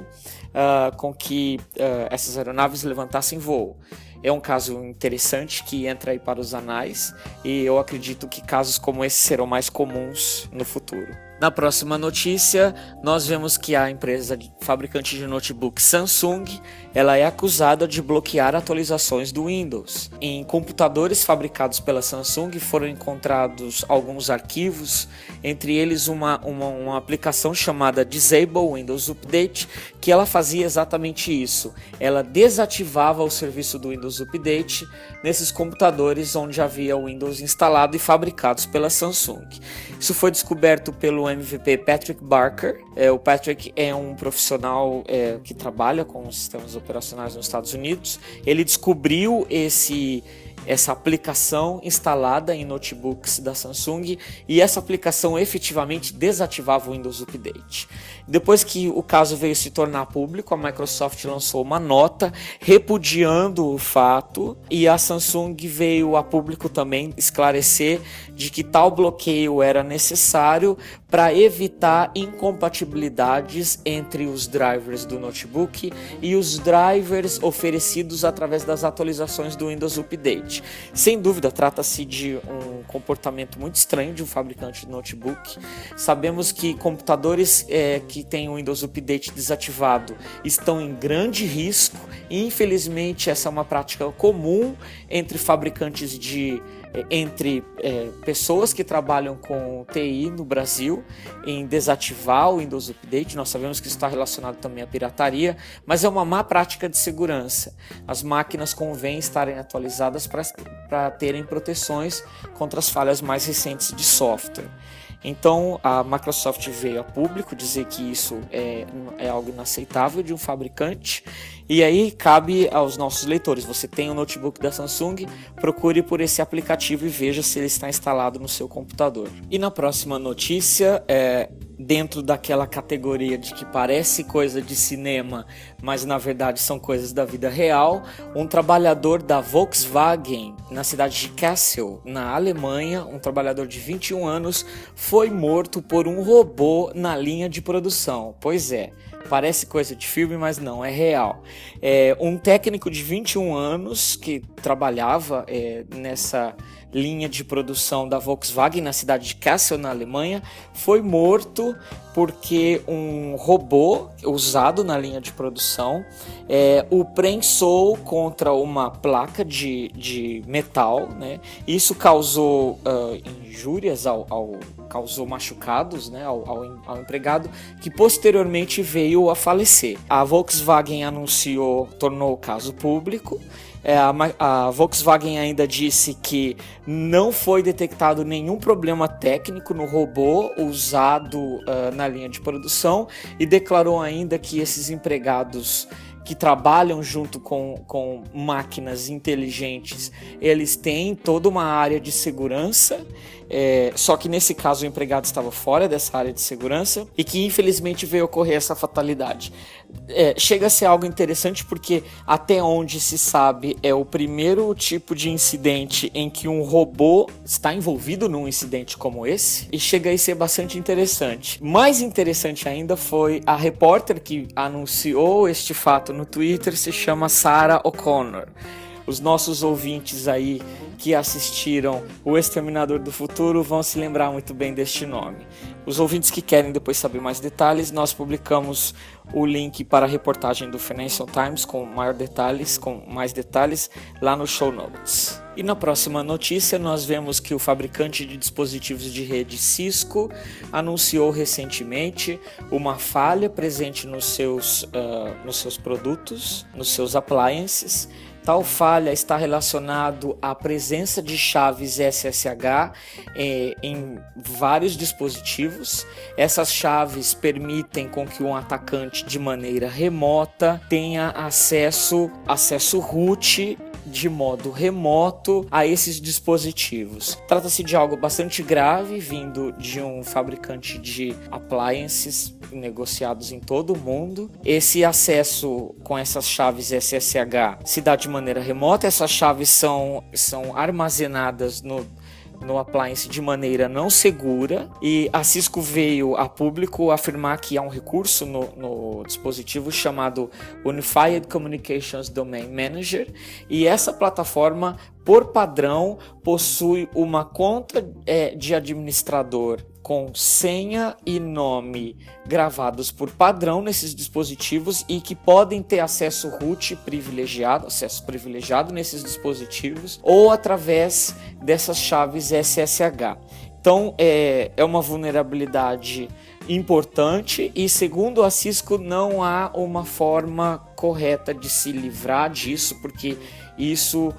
uh, com que uh, essas aeronaves levantassem voo. É um caso interessante que entra aí para os anais e eu acredito que casos como esse serão mais comuns no futuro. Na próxima notícia, nós vemos que a empresa fabricante de notebook Samsung, ela é acusada de bloquear atualizações do Windows. Em computadores fabricados pela Samsung foram encontrados alguns arquivos, entre eles uma, uma, uma aplicação chamada Disable Windows Update, que ela fazia exatamente isso. Ela desativava o serviço do Windows Update nesses computadores onde havia o Windows instalado e fabricados pela Samsung. Isso foi descoberto pelo MVP Patrick Barker. É, o Patrick é um profissional é, que trabalha com sistemas operacionais nos Estados Unidos. Ele descobriu esse essa aplicação instalada em notebooks da Samsung e essa aplicação efetivamente desativava o Windows Update. Depois que o caso veio se tornar público, a Microsoft lançou uma nota repudiando o fato e a Samsung veio a público também esclarecer de que tal bloqueio era necessário para evitar incompatibilidades entre os drivers do notebook e os drivers oferecidos através das atualizações do Windows Update. Sem dúvida, trata-se de um comportamento muito estranho de um fabricante de notebook. Sabemos que computadores é, que têm o Windows Update desativado estão em grande risco e, infelizmente, essa é uma prática comum entre fabricantes de entre é, pessoas que trabalham com TI no Brasil em desativar o Windows Update. Nós sabemos que isso está relacionado também à pirataria, mas é uma má prática de segurança. As máquinas convém estarem atualizadas para terem proteções contra as falhas mais recentes de software. Então a Microsoft veio a público dizer que isso é, é algo inaceitável de um fabricante. E aí cabe aos nossos leitores: você tem um notebook da Samsung, procure por esse aplicativo e veja se ele está instalado no seu computador. E na próxima notícia, é, dentro daquela categoria de que parece coisa de cinema, mas na verdade são coisas da vida real, um trabalhador da Volkswagen na cidade de Kassel, na Alemanha, um trabalhador de 21 anos, foi morto por um robô na linha de produção. Pois é, Parece coisa de filme, mas não, é real. É, um técnico de 21 anos que trabalhava é, nessa linha de produção da Volkswagen na cidade de Kassel, na Alemanha, foi morto porque um robô usado na linha de produção é, o prensou contra uma placa de, de metal. Né? Isso causou uh, injúrias ao, ao, causou machucados né, ao, ao, ao empregado, que posteriormente veio a falecer. A Volkswagen anunciou, tornou o caso público é, a, a, Volkswagen ainda disse que não foi detectado nenhum problema técnico no robô usado uh, na linha de produção e declarou ainda que esses empregados que trabalham junto com, com máquinas inteligentes, eles têm toda uma área de segurança é, só que nesse caso o empregado estava fora dessa área de segurança e que infelizmente veio ocorrer essa fatalidade. É, chega a ser algo interessante porque até onde se sabe é o primeiro tipo de incidente em que um robô está envolvido num incidente como esse e chega a ser bastante interessante. Mais interessante ainda foi a repórter que anunciou este fato no Twitter se chama Sarah O'Connor os nossos ouvintes aí que assistiram O Exterminador do Futuro vão se lembrar muito bem deste nome. Os ouvintes que querem depois saber mais detalhes, nós publicamos o link para a reportagem do Financial Times com maior detalhes, com mais detalhes lá no show notes. E na próxima notícia nós vemos que o fabricante de dispositivos de rede Cisco anunciou recentemente uma falha presente nos seus, uh, nos seus produtos, nos seus appliances Tal falha está relacionado à presença de chaves SSH eh, em vários dispositivos. Essas chaves permitem com que um atacante de maneira remota tenha acesso acesso root de modo remoto a esses dispositivos. Trata-se de algo bastante grave vindo de um fabricante de appliances negociados em todo o mundo. Esse acesso com essas chaves SSH se dá de maneira remota. Essas chaves são, são armazenadas no no appliance de maneira não segura e a Cisco veio a público afirmar que há um recurso no, no, dispositivo chamado Unified Communications Domain Manager e essa plataforma por padrão, possui uma conta é, de administrador com senha e nome gravados por padrão nesses dispositivos e que podem ter acesso root privilegiado, acesso privilegiado nesses dispositivos ou através dessas chaves SSH. Então é, é uma vulnerabilidade importante e segundo a Cisco não há uma forma correta de se livrar disso porque isso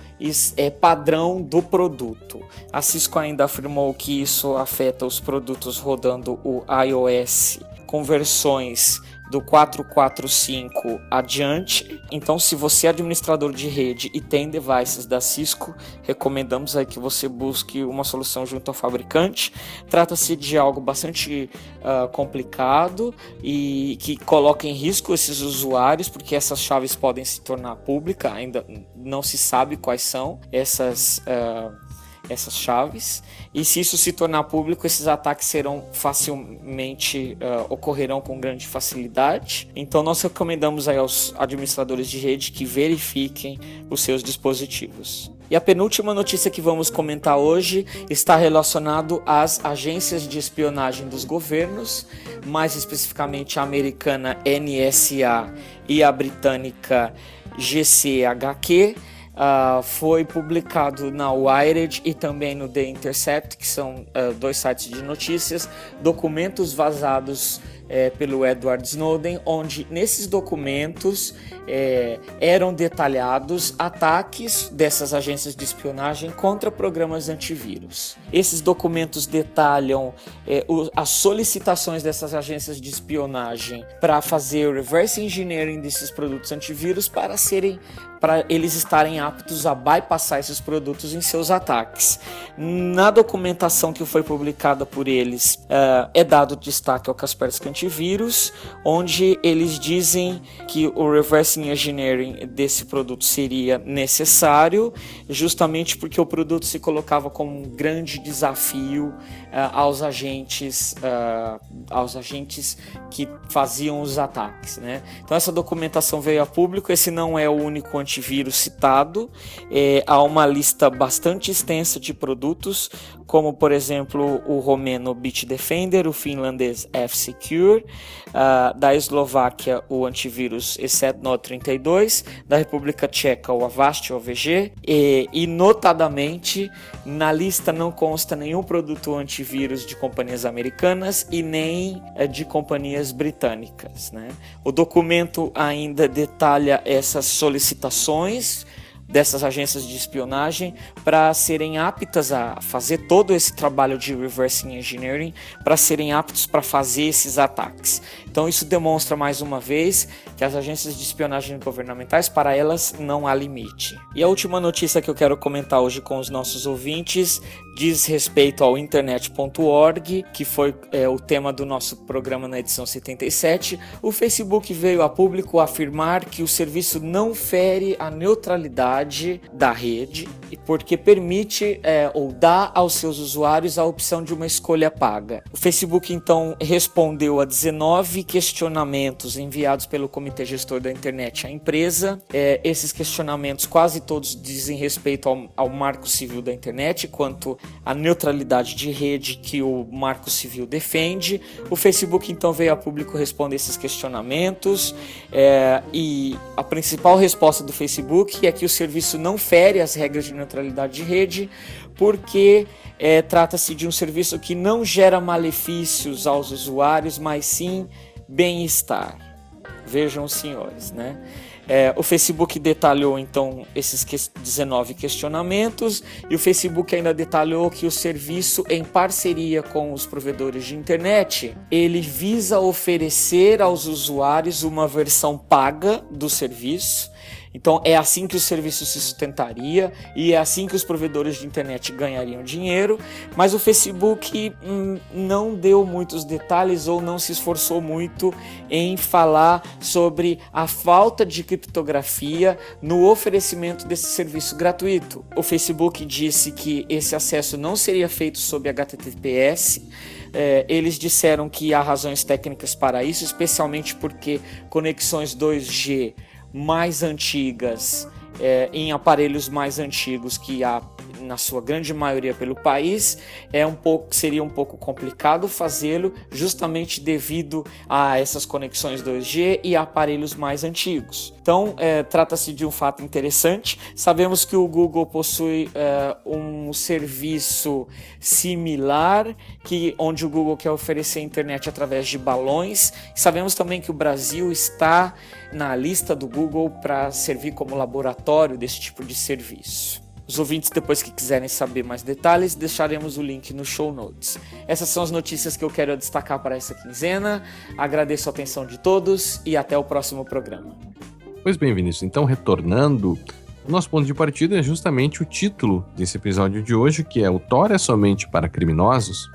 é padrão do produto. A Cisco ainda afirmou que isso afeta os produtos rodando o iOS com versões do 445 adiante. Então, se você é administrador de rede e tem devices da Cisco, recomendamos aí que você busque uma solução junto ao fabricante. Trata-se de algo bastante uh, complicado e que coloca em risco esses usuários, porque essas chaves podem se tornar públicas, ainda não se sabe quais são essas. Uh, essas chaves. E se isso se tornar público, esses ataques serão facilmente uh, ocorrerão com grande facilidade. Então nós recomendamos aí aos administradores de rede que verifiquem os seus dispositivos. E a penúltima notícia que vamos comentar hoje está relacionado às agências de espionagem dos governos, mais especificamente a americana NSA e a britânica GCHQ Uh, foi publicado na Wired e também no The Intercept, que são uh, dois sites de notícias, documentos vazados é, pelo Edward Snowden, onde nesses documentos é, eram detalhados ataques dessas agências de espionagem contra programas antivírus. Esses documentos detalham é, o, as solicitações dessas agências de espionagem para fazer o reverse engineering desses produtos antivírus para serem para eles estarem aptos a bypassar esses produtos em seus ataques. Na documentação que foi publicada por eles, uh, é dado destaque ao Kaspersky Antivírus, onde eles dizem que o reverse engineering desse produto seria necessário, justamente porque o produto se colocava como um grande desafio aos agentes, uh, aos agentes que faziam os ataques, né? Então essa documentação veio a público. Esse não é o único antivírus citado. É, há uma lista bastante extensa de produtos, como por exemplo o romeno Bitdefender, o finlandês F-Secure, uh, da Eslováquia o antivírus ESETNO 32, da República Tcheca o Avast OVG e, e notadamente na lista não consta nenhum produto antivírus de companhias americanas e nem uh, de companhias britânicas. Né? O documento ainda detalha essas solicitações dessas agências de espionagem para serem aptas a fazer todo esse trabalho de reverse engineering, para serem aptos para fazer esses ataques. Então isso demonstra mais uma vez que as agências de espionagem governamentais para elas não há limite. E a última notícia que eu quero comentar hoje com os nossos ouvintes diz respeito ao internet.org, que foi é, o tema do nosso programa na edição 77. O Facebook veio a público afirmar que o serviço não fere a neutralidade da rede e porque permite é, ou dá aos seus usuários a opção de uma escolha paga. O Facebook então respondeu a 19 questionamentos enviados pelo Comitê Gestor da Internet à empresa. É, esses questionamentos quase todos dizem respeito ao, ao Marco Civil da Internet, quanto à neutralidade de rede que o Marco Civil defende. O Facebook então veio a público responder esses questionamentos é, e a principal resposta do Facebook é que o serviço não fere as regras de neutralidade de rede, porque é, trata-se de um serviço que não gera malefícios aos usuários, mas sim bem-estar. Vejam os senhores, né? É, o Facebook detalhou então esses que 19 questionamentos e o Facebook ainda detalhou que o serviço, em parceria com os provedores de internet, ele visa oferecer aos usuários uma versão paga do serviço então é assim que o serviço se sustentaria e é assim que os provedores de internet ganhariam dinheiro, mas o Facebook hum, não deu muitos detalhes ou não se esforçou muito em falar sobre a falta de criptografia no oferecimento desse serviço gratuito. O Facebook disse que esse acesso não seria feito sob HTTPS. É, eles disseram que há razões técnicas para isso, especialmente porque conexões 2G mais antigas é, em aparelhos mais antigos que há na sua grande maioria pelo país, é um pouco seria um pouco complicado fazê-lo justamente devido a essas conexões 2G e aparelhos mais antigos. Então, é, trata-se de um fato interessante. Sabemos que o Google possui é, um serviço similar, que onde o Google quer oferecer internet através de balões. Sabemos também que o Brasil está na lista do Google para servir como laboratório desse tipo de serviço. Os ouvintes, depois que quiserem saber mais detalhes, deixaremos o link no show notes. Essas são as notícias que eu quero destacar para essa quinzena. Agradeço a atenção de todos e até o próximo programa. Pois bem, Vinícius, então retornando, o nosso ponto de partida é justamente o título desse episódio de hoje, que é O Thor é somente para criminosos.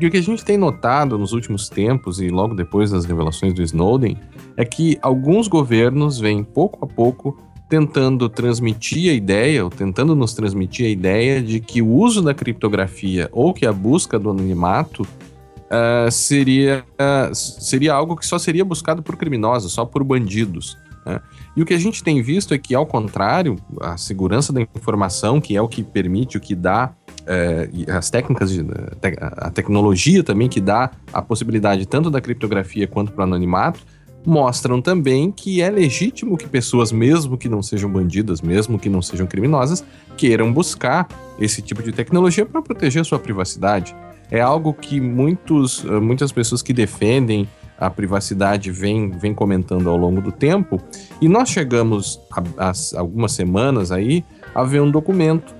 E o que a gente tem notado nos últimos tempos e logo depois das revelações do Snowden é que alguns governos vêm pouco a pouco tentando transmitir a ideia, ou tentando nos transmitir a ideia de que o uso da criptografia ou que a busca do anonimato uh, seria, uh, seria algo que só seria buscado por criminosos, só por bandidos. Né? E o que a gente tem visto é que, ao contrário, a segurança da informação, que é o que permite, o que dá, é, as técnicas, de, a tecnologia também que dá a possibilidade tanto da criptografia quanto para o anonimato, mostram também que é legítimo que pessoas, mesmo que não sejam bandidas, mesmo que não sejam criminosas, queiram buscar esse tipo de tecnologia para proteger a sua privacidade. É algo que muitos, muitas pessoas que defendem a privacidade vem, vem comentando ao longo do tempo. E nós chegamos há algumas semanas aí a ver um documento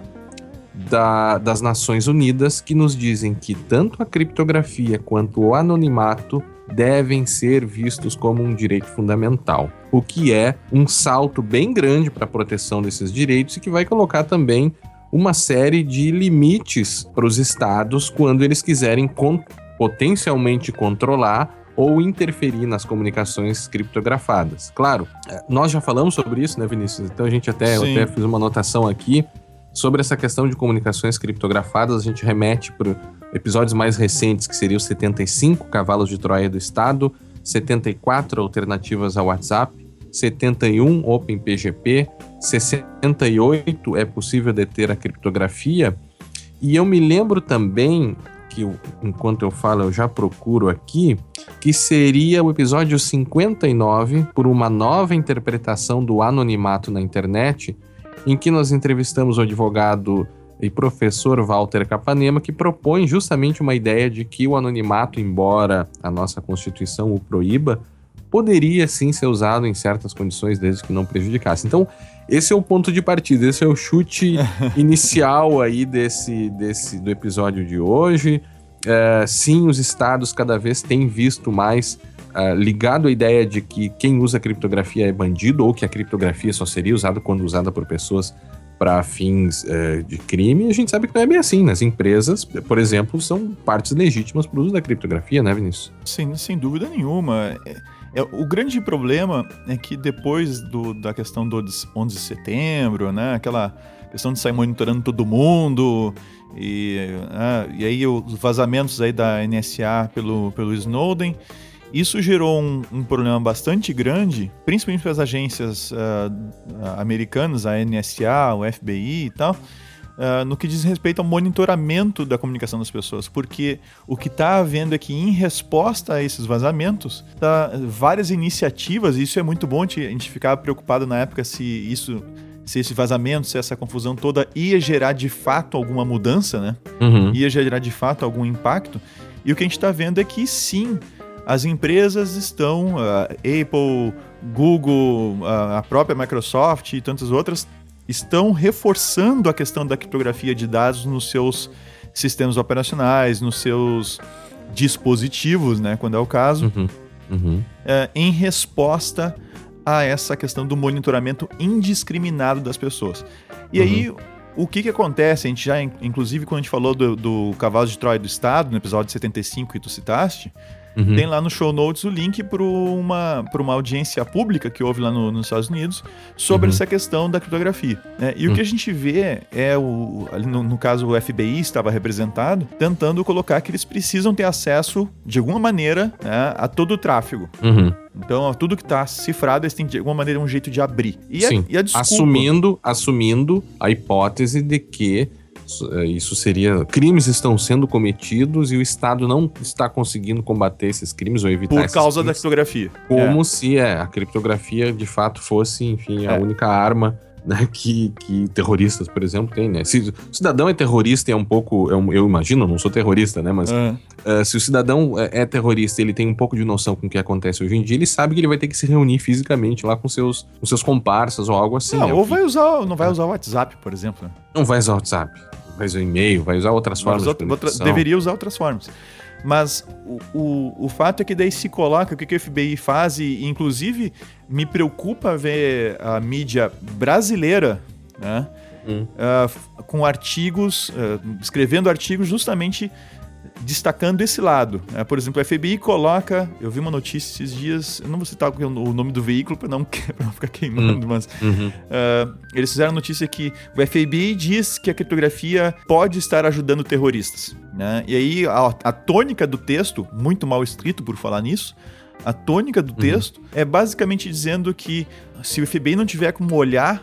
da, das Nações Unidas que nos dizem que tanto a criptografia quanto o anonimato devem ser vistos como um direito fundamental, o que é um salto bem grande para a proteção desses direitos e que vai colocar também uma série de limites para os estados quando eles quiserem con potencialmente controlar ou interferir nas comunicações criptografadas. Claro, é, nós já falamos sobre isso, né, Vinícius? Então a gente até, até fiz uma anotação aqui sobre essa questão de comunicações criptografadas. A gente remete para episódios mais recentes, que seriam 75 cavalos de Troia do Estado, 74 alternativas ao WhatsApp, 71 OpenPGP, 68 é possível deter a criptografia. E eu me lembro também que enquanto eu falo eu já procuro aqui, que seria o episódio 59 por uma nova interpretação do anonimato na internet, em que nós entrevistamos o advogado e professor Walter Capanema, que propõe justamente uma ideia de que o anonimato, embora a nossa Constituição o proíba, poderia sim ser usado em certas condições, desde que não prejudicasse. Então, esse é o ponto de partida, esse é o chute inicial aí desse, desse do episódio de hoje. É, sim, os estados cada vez têm visto mais uh, ligado à ideia de que quem usa criptografia é bandido ou que a criptografia só seria usada quando usada por pessoas para fins uh, de crime, a gente sabe que não é bem assim. Né? As empresas, por exemplo, são partes legítimas para o uso da criptografia, né, Vinícius? Sim, sem dúvida nenhuma. É, é, o grande problema é que depois do, da questão do 11 de setembro, né, aquela questão de sair monitorando todo mundo, e, uh, e aí os vazamentos aí da NSA pelo, pelo Snowden, isso gerou um, um problema bastante grande, principalmente para as agências uh, americanas, a NSA, o FBI e tal, uh, no que diz respeito ao monitoramento da comunicação das pessoas, porque o que está havendo é que, em resposta a esses vazamentos, tá, várias iniciativas, e isso é muito bom, a gente ficava preocupado na época se isso se esse vazamento, se essa confusão toda ia gerar de fato alguma mudança, né? Uhum. Ia gerar de fato algum impacto. E o que a gente está vendo é que sim, as empresas estão, a Apple, Google, a própria Microsoft e tantas outras, estão reforçando a questão da criptografia de dados nos seus sistemas operacionais, nos seus dispositivos, né, quando é o caso, uhum, uhum. É, em resposta a essa questão do monitoramento indiscriminado das pessoas. E uhum. aí, o que que acontece? A gente já, inclusive, quando a gente falou do, do cavalo de Troia do Estado, no episódio 75 que tu citaste, uhum. tem lá no show notes o link para uma, uma audiência pública que houve lá no, nos Estados Unidos sobre uhum. essa questão da criptografia. Né? E o que a gente vê é, o, no, no caso, o FBI estava representado, tentando colocar que eles precisam ter acesso, de alguma maneira, né, a todo o tráfego. Uhum. Então, tudo que está cifrado, eles têm de alguma maneira um jeito de abrir. E Sim. A, e a desculpa... assumindo, assumindo a hipótese de que isso seria. Crimes estão sendo cometidos e o Estado não está conseguindo combater esses crimes ou evitar Por causa crimes, da criptografia. Como é. se é, a criptografia de fato fosse, enfim, a é. única arma né, que, que terroristas, por exemplo, têm, né? Se o cidadão é terrorista e é um pouco, é um, eu imagino, não sou terrorista, né? Mas uh, se o cidadão é, é, terrorista, ele tem um pouco de noção com o que acontece hoje em dia, ele sabe que ele vai ter que se reunir fisicamente lá com seus, com seus comparsas ou algo assim. Não, é ou vai usar, não vai usar o WhatsApp, por exemplo. Né? Não vai usar o WhatsApp vai usar e-mail, vai usar outras formas. Usar, outra, deveria usar outras formas. Mas o, o, o, fato é que daí se coloca o que, que o FBI faz, e inclusive me preocupa ver a mídia brasileira, né? Hum. Uh, com artigos, uh, escrevendo artigos justamente destacando esse lado. Né? Por exemplo, a FBI coloca. Eu vi uma notícia esses dias, eu não vou citar o nome do veículo para não, não ficar queimando, uhum. mas. Uhum. Uh, eles fizeram notícia que o FBI diz que a criptografia pode estar ajudando terroristas. Né? E aí a, a tônica do texto, muito mal escrito por falar nisso, a tônica do uhum. texto é basicamente dizendo que se o FBI não tiver como olhar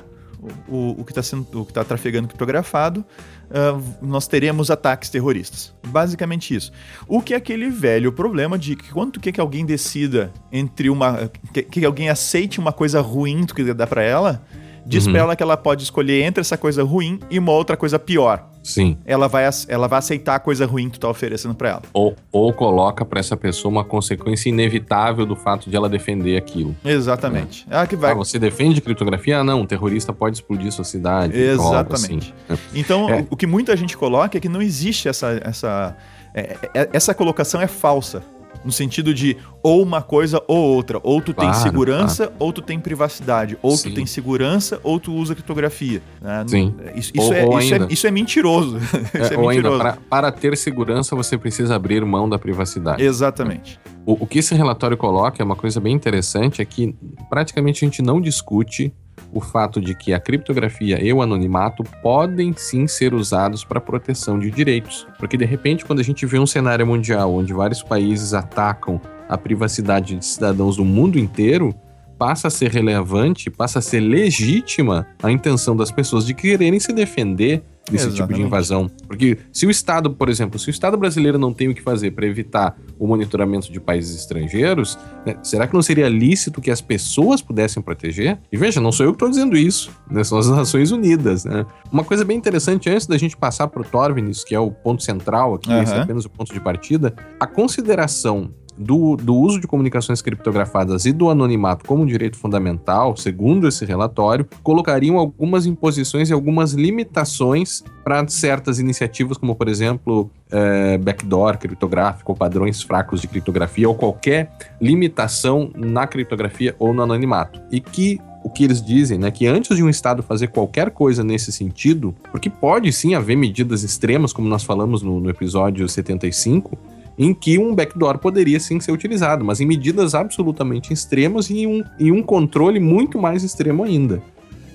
o, o que está que está trafegando criptografado, uh, nós teremos ataques terroristas. Basicamente isso. O que é aquele velho problema de que quando quer que alguém decida entre uma. que, que alguém aceite uma coisa ruim do que dá para ela, diz uhum. pra ela que ela pode escolher entre essa coisa ruim e uma outra coisa pior. Sim. Ela vai, ela vai aceitar a coisa ruim que tu tá oferecendo para ela. Ou, ou coloca para essa pessoa uma consequência inevitável do fato de ela defender aquilo. Exatamente. É. Ela que vai. Ah, você defende criptografia? Ah, não, um terrorista pode explodir sua cidade. Exatamente. Assim. Então, é. o, o que muita gente coloca é que não existe essa. essa é, é essa colocação é falsa. No sentido de ou uma coisa ou outra. Ou tu claro, tem segurança, claro. ou tu tem privacidade. Ou Sim. tu tem segurança, ou tu usa criptografia. Né? Sim. Isso, isso, ou, é, ou isso, é, isso, é, mentiroso. É, isso é, ou mentiroso. Ainda, para, para, ter segurança, você precisa abrir mão da privacidade. Exatamente. O, o que esse relatório coloca é uma coisa bem interessante, é que praticamente a gente não discute o fato de que a criptografia e o anonimato podem sim ser usados para proteção de direitos. Porque de repente, quando a gente vê um cenário mundial onde vários países atacam a privacidade de cidadãos do mundo inteiro, passa a ser relevante, passa a ser legítima a intenção das pessoas de quererem se defender desse Exatamente. tipo de invasão. Porque se o Estado, por exemplo, se o Estado brasileiro não tem o que fazer para evitar o monitoramento de países estrangeiros, né, será que não seria lícito que as pessoas pudessem proteger? E veja, não sou eu que estou dizendo isso, né, são as Nações Unidas. Né? Uma coisa bem interessante, antes da gente passar para o Torvinis, que é o ponto central aqui, uhum. esse é apenas o ponto de partida, a consideração do, do uso de comunicações criptografadas e do anonimato como direito fundamental, segundo esse relatório, colocariam algumas imposições e algumas limitações para certas iniciativas, como por exemplo, é, backdoor criptográfico, ou padrões fracos de criptografia, ou qualquer limitação na criptografia ou no anonimato. E que o que eles dizem, né, que antes de um Estado fazer qualquer coisa nesse sentido, porque pode sim haver medidas extremas, como nós falamos no, no episódio 75, em que um backdoor poderia sim ser utilizado, mas em medidas absolutamente extremas e um, e um controle muito mais extremo ainda.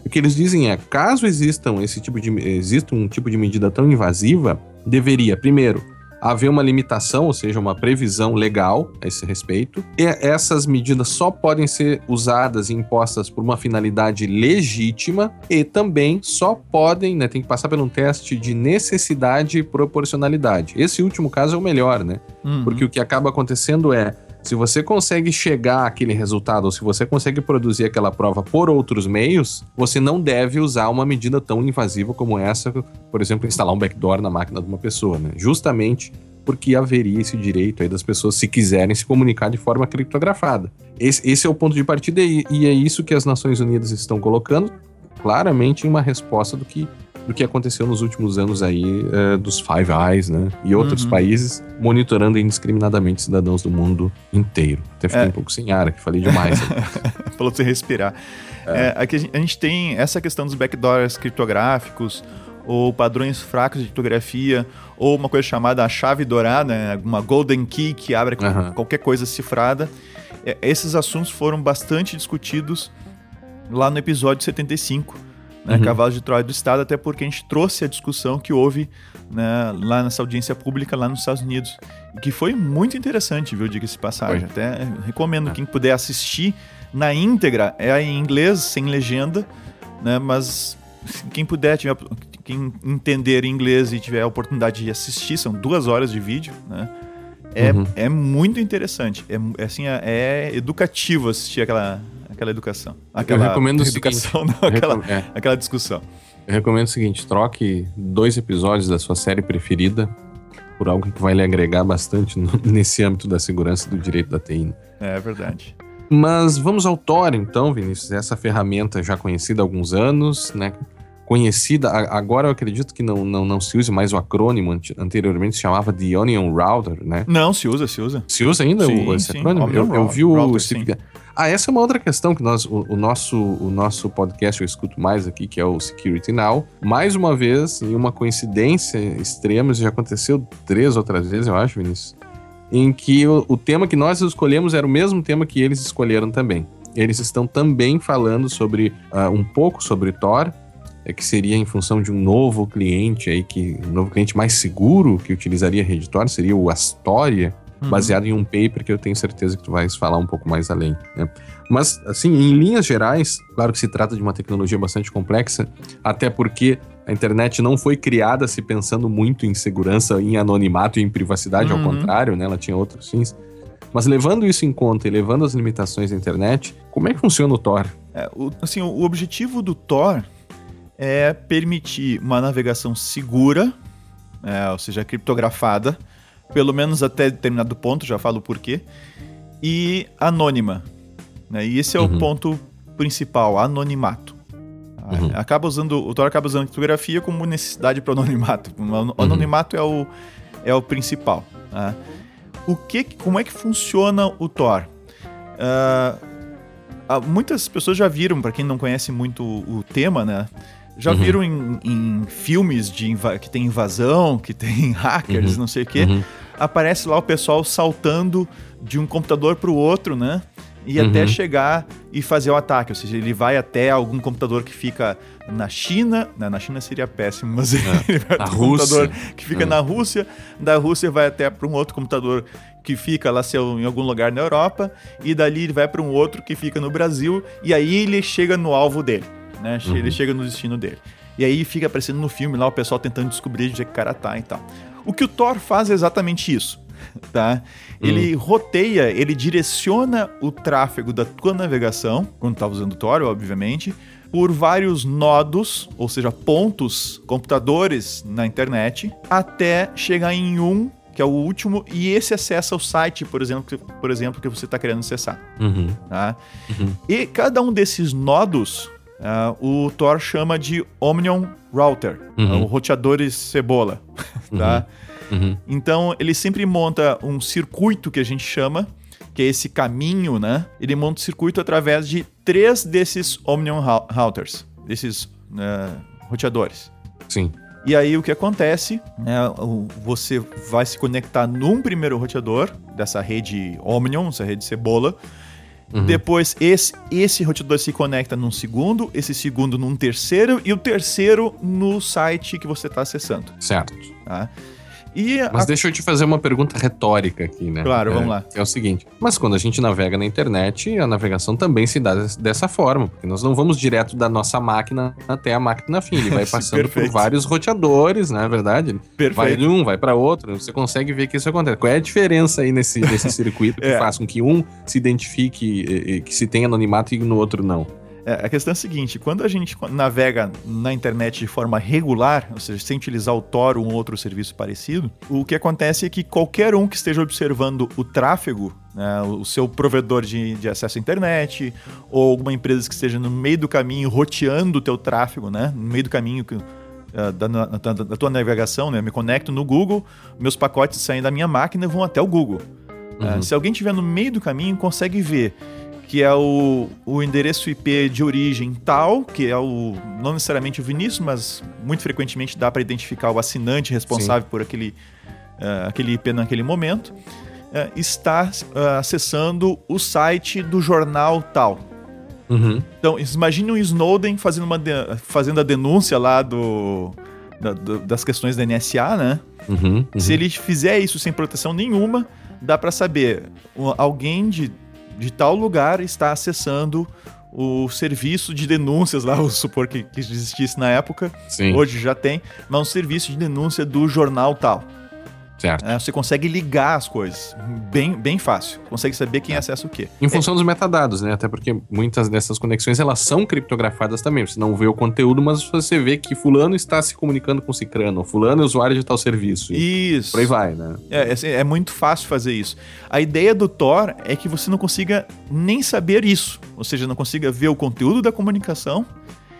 O que eles dizem é, caso existam esse tipo de exista um tipo de medida tão invasiva, deveria primeiro haver uma limitação, ou seja, uma previsão legal a esse respeito. E essas medidas só podem ser usadas e impostas por uma finalidade legítima e também só podem, né, tem que passar por um teste de necessidade e proporcionalidade. Esse último caso é o melhor, né? Uhum. Porque o que acaba acontecendo é se você consegue chegar àquele resultado, ou se você consegue produzir aquela prova por outros meios, você não deve usar uma medida tão invasiva como essa, por exemplo, instalar um backdoor na máquina de uma pessoa, né? Justamente porque haveria esse direito aí das pessoas se quiserem se comunicar de forma criptografada. Esse, esse é o ponto de partida e, e é isso que as Nações Unidas estão colocando claramente em uma resposta do que do que aconteceu nos últimos anos aí é, dos Five Eyes, né? E outros uhum. países monitorando indiscriminadamente cidadãos do mundo inteiro. Até fiquei é. um pouco sem ar, que falei demais. Falou sem respirar. É. É, aqui a gente tem essa questão dos backdoors criptográficos, ou padrões fracos de criptografia, ou uma coisa chamada a chave dourada, né? uma golden key que abre uhum. qualquer coisa cifrada. É, esses assuntos foram bastante discutidos lá no episódio 75, né, uhum. Cavalos de Troia do Estado, até porque a gente trouxe a discussão que houve né, lá nessa audiência pública lá nos Estados Unidos, que foi muito interessante, viu, diga-se passagem. Foi. Até recomendo é. quem puder assistir na íntegra, é em inglês, sem legenda, né, mas quem puder, tiver, quem entender inglês e tiver a oportunidade de assistir, são duas horas de vídeo, né? É, uhum. é muito interessante. É, é assim, é, é, educativo assistir aquela, aquela educação. Aquela Eu recomendo educação, o seguinte, não, aquela, é. aquela discussão. Eu recomendo o seguinte: troque dois episódios da sua série preferida por algo que vai lhe agregar bastante no, nesse âmbito da segurança e do direito da TI. Né? É verdade. Mas vamos ao Tor, então, Vinícius. Essa ferramenta já conhecida há alguns anos, né? Conhecida, agora eu acredito que não, não, não se use mais o acrônimo, anteriormente se chamava The Onion Router, né? Não, se usa, se usa. Se usa ainda sim, o, esse sim. acrônimo? Eu, eu, vi o router, Steve... Ah, essa é uma outra questão que nós, o, o, nosso, o nosso podcast eu escuto mais aqui, que é o Security Now. Mais uma vez, em uma coincidência extrema, isso já aconteceu três outras vezes, eu acho, Vinícius em que o, o tema que nós escolhemos era o mesmo tema que eles escolheram também. Eles estão também falando sobre uh, um pouco sobre Tor, é que seria em função de um novo cliente aí que um novo cliente mais seguro que utilizaria a rede Tor seria o Astoria, uhum. baseado em um paper que eu tenho certeza que tu vais falar um pouco mais além. Né? Mas assim, em linhas gerais, claro que se trata de uma tecnologia bastante complexa, até porque a internet não foi criada se pensando muito em segurança, em anonimato e em privacidade, uhum. ao contrário, né? Ela tinha outros fins. Mas levando isso em conta e levando as limitações da internet, como é que funciona o Tor? É, o, assim, o objetivo do Tor é permitir uma navegação segura, é, ou seja, criptografada, pelo menos até determinado ponto, já falo por quê, e anônima. Né? E esse é uhum. o ponto principal, anonimato. Uhum. Acaba usando, o Tor acaba usando criptografia como necessidade para o anonimato. O uhum. anonimato uhum. é, o, é o principal. Tá? O que, como é que funciona o Tor? Uh, muitas pessoas já viram, para quem não conhece muito o tema, né? Já uhum. viram em, em, filmes de que tem invasão, que tem hackers, uhum. não sei o quê. Uhum. Aparece lá o pessoal saltando de um computador para o outro, né? e uhum. até chegar e fazer o ataque. Ou seja, ele vai até algum computador que fica na China. Não, na China seria péssimo, mas é. ele vai para um computador que fica é. na Rússia. Da Rússia vai até para um outro computador que fica lá seu, em algum lugar na Europa. E dali ele vai para um outro que fica no Brasil. E aí ele chega no alvo dele. Né? Uhum. Ele chega no destino dele. E aí fica aparecendo no filme lá o pessoal tentando descobrir onde é que o cara tá e tal. O que o Thor faz é exatamente isso. tá? Ele hum. roteia, ele direciona o tráfego da tua navegação, quando tá usando o Tor, obviamente, por vários nodos, ou seja, pontos, computadores na internet, até chegar em um que é o último, e esse acessa o site, por exemplo, que, por exemplo, que você está querendo acessar. Uhum. Tá? Uhum. E cada um desses nodos, uh, o Tor chama de Omnium Router, uhum. o roteadores cebola. tá? Uhum. Uhum. Então, ele sempre monta um circuito que a gente chama, que é esse caminho, né? Ele monta o circuito através de três desses Omnium routers, desses uh, roteadores. Sim. E aí o que acontece, né, você vai se conectar num primeiro roteador dessa rede Omnium, essa rede cebola. Uhum. Depois esse, esse roteador se conecta num segundo, esse segundo num terceiro e o terceiro no site que você está acessando. Certo. Tá? E mas a... deixa eu te fazer uma pergunta retórica aqui, né? Claro, é, vamos lá. É o seguinte: mas quando a gente navega na internet, a navegação também se dá dessa forma, porque nós não vamos direto da nossa máquina até a máquina fim. Ele vai passando por vários roteadores, não é verdade? Perfeito. Vai de um, vai para outro. Você consegue ver que isso acontece. Qual é a diferença aí nesse, nesse circuito que é. faz com que um se identifique, que se tem anonimato e no outro não? É, a questão é a seguinte: quando a gente navega na internet de forma regular, ou seja, sem utilizar o Tor ou um outro serviço parecido, o que acontece é que qualquer um que esteja observando o tráfego, né, o seu provedor de, de, acesso à internet, ou alguma empresa que esteja no meio do caminho roteando o teu tráfego, né, no meio do caminho que, uh, da, da, da, tua navegação, né, eu me conecto no Google, meus pacotes saem da minha máquina e vão até o Google. Uhum. Uh, se alguém estiver no meio do caminho, consegue ver que é o, o endereço IP de origem tal, que é o não necessariamente o Vinícius, mas muito frequentemente dá para identificar o assinante responsável Sim. por aquele, uh, aquele IP naquele momento, uh, está uh, acessando o site do jornal tal. Uhum. Então, imagine um Snowden fazendo, uma fazendo a denúncia lá do, da, do, das questões da NSA, né? Uhum, uhum. Se ele fizer isso sem proteção nenhuma, dá para saber alguém de de tal lugar está acessando o serviço de denúncias lá, o supor que, que existisse na época, Sim. hoje já tem, mas um serviço de denúncia do jornal tal. Certo. É, você consegue ligar as coisas. Bem, bem fácil. Consegue saber quem é. acessa o quê. Em função dos metadados, né? Até porque muitas dessas conexões elas são criptografadas também. Você não vê o conteúdo, mas você vê que fulano está se comunicando com cicrano, fulano é usuário de tal serviço. Isso. Por aí vai, né? É, é, é muito fácil fazer isso. A ideia do Tor é que você não consiga nem saber isso. Ou seja, não consiga ver o conteúdo da comunicação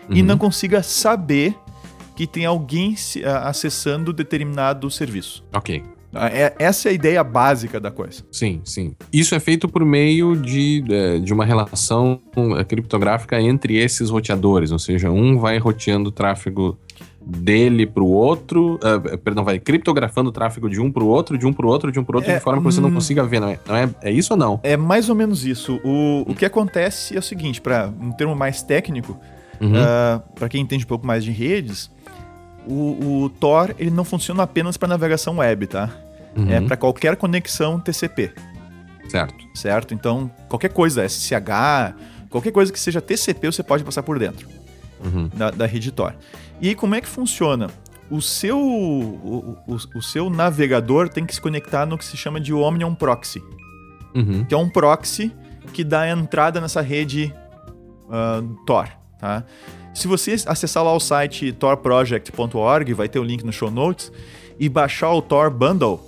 uhum. e não consiga saber que tem alguém acessando determinado serviço. Ok. Ah, é, essa é a ideia básica da coisa. Sim, sim. Isso é feito por meio de, é, de uma relação é, criptográfica entre esses roteadores, ou seja, um vai roteando o tráfego dele para o outro, uh, perdão, vai criptografando o tráfego de um para o outro, de um para o outro, de um para o outro, é, de forma que você não hum. consiga ver, não é? Não é, é isso ou não? É mais ou menos isso. O, o que acontece é o seguinte, para um termo mais técnico, uhum. uh, para quem entende um pouco mais de redes, o, o Tor ele não funciona apenas para navegação web, tá? Uhum. É para qualquer conexão TCP. Certo. Certo? Então, qualquer coisa, SSH, qualquer coisa que seja TCP, você pode passar por dentro uhum. da, da rede Tor. E aí, como é que funciona? O seu, o, o, o, seu navegador tem que se conectar no que se chama de Omnium Proxy, uhum. que é um proxy que dá entrada nessa rede uh, Tor. Tá? Se você acessar lá o site torproject.org, vai ter o link no show notes, e baixar o Tor Bundle,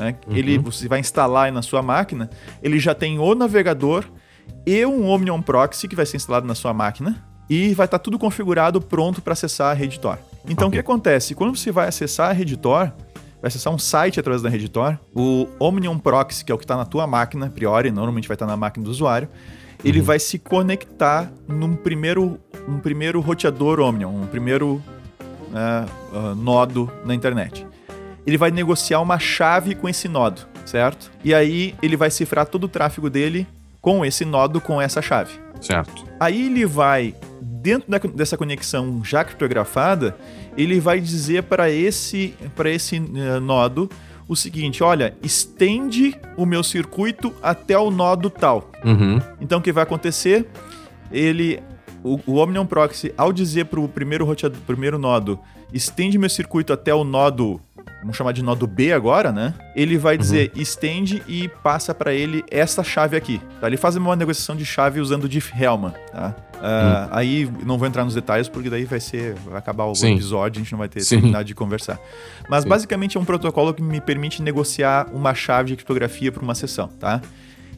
né? Uhum. Ele você vai instalar na sua máquina, ele já tem o navegador e um Omnium Proxy que vai ser instalado na sua máquina e vai estar tá tudo configurado pronto para acessar a rede Tor. Então okay. o que acontece? Quando você vai acessar a rede Tor, vai acessar um site através da rede Tor, o Omnium Proxy, que é o que está na tua máquina, a priori, normalmente vai estar tá na máquina do usuário, ele uhum. vai se conectar num primeiro, um primeiro roteador Omnium, um primeiro uh, uh, nodo na internet ele vai negociar uma chave com esse nodo, certo? E aí ele vai cifrar todo o tráfego dele com esse nodo, com essa chave. Certo. Aí ele vai, dentro da, dessa conexão já criptografada, ele vai dizer para esse, esse uh, nodo o seguinte: olha, estende o meu circuito até o nodo tal. Uhum. Então o que vai acontecer? Ele. O, o Omnium Proxy, ao dizer para o primeiro roteador, primeiro nodo, estende meu circuito até o nodo vamos chamar de nodo B agora, né? Ele vai dizer uhum. estende e passa para ele essa chave aqui. Tá? Ele faz uma negociação de chave usando o diffie-Hellman, tá? Uh, uhum. Aí não vou entrar nos detalhes porque daí vai ser vai acabar o Sim. episódio, a gente não vai ter terminado de conversar. Mas Sim. basicamente é um protocolo que me permite negociar uma chave de criptografia para uma sessão, tá?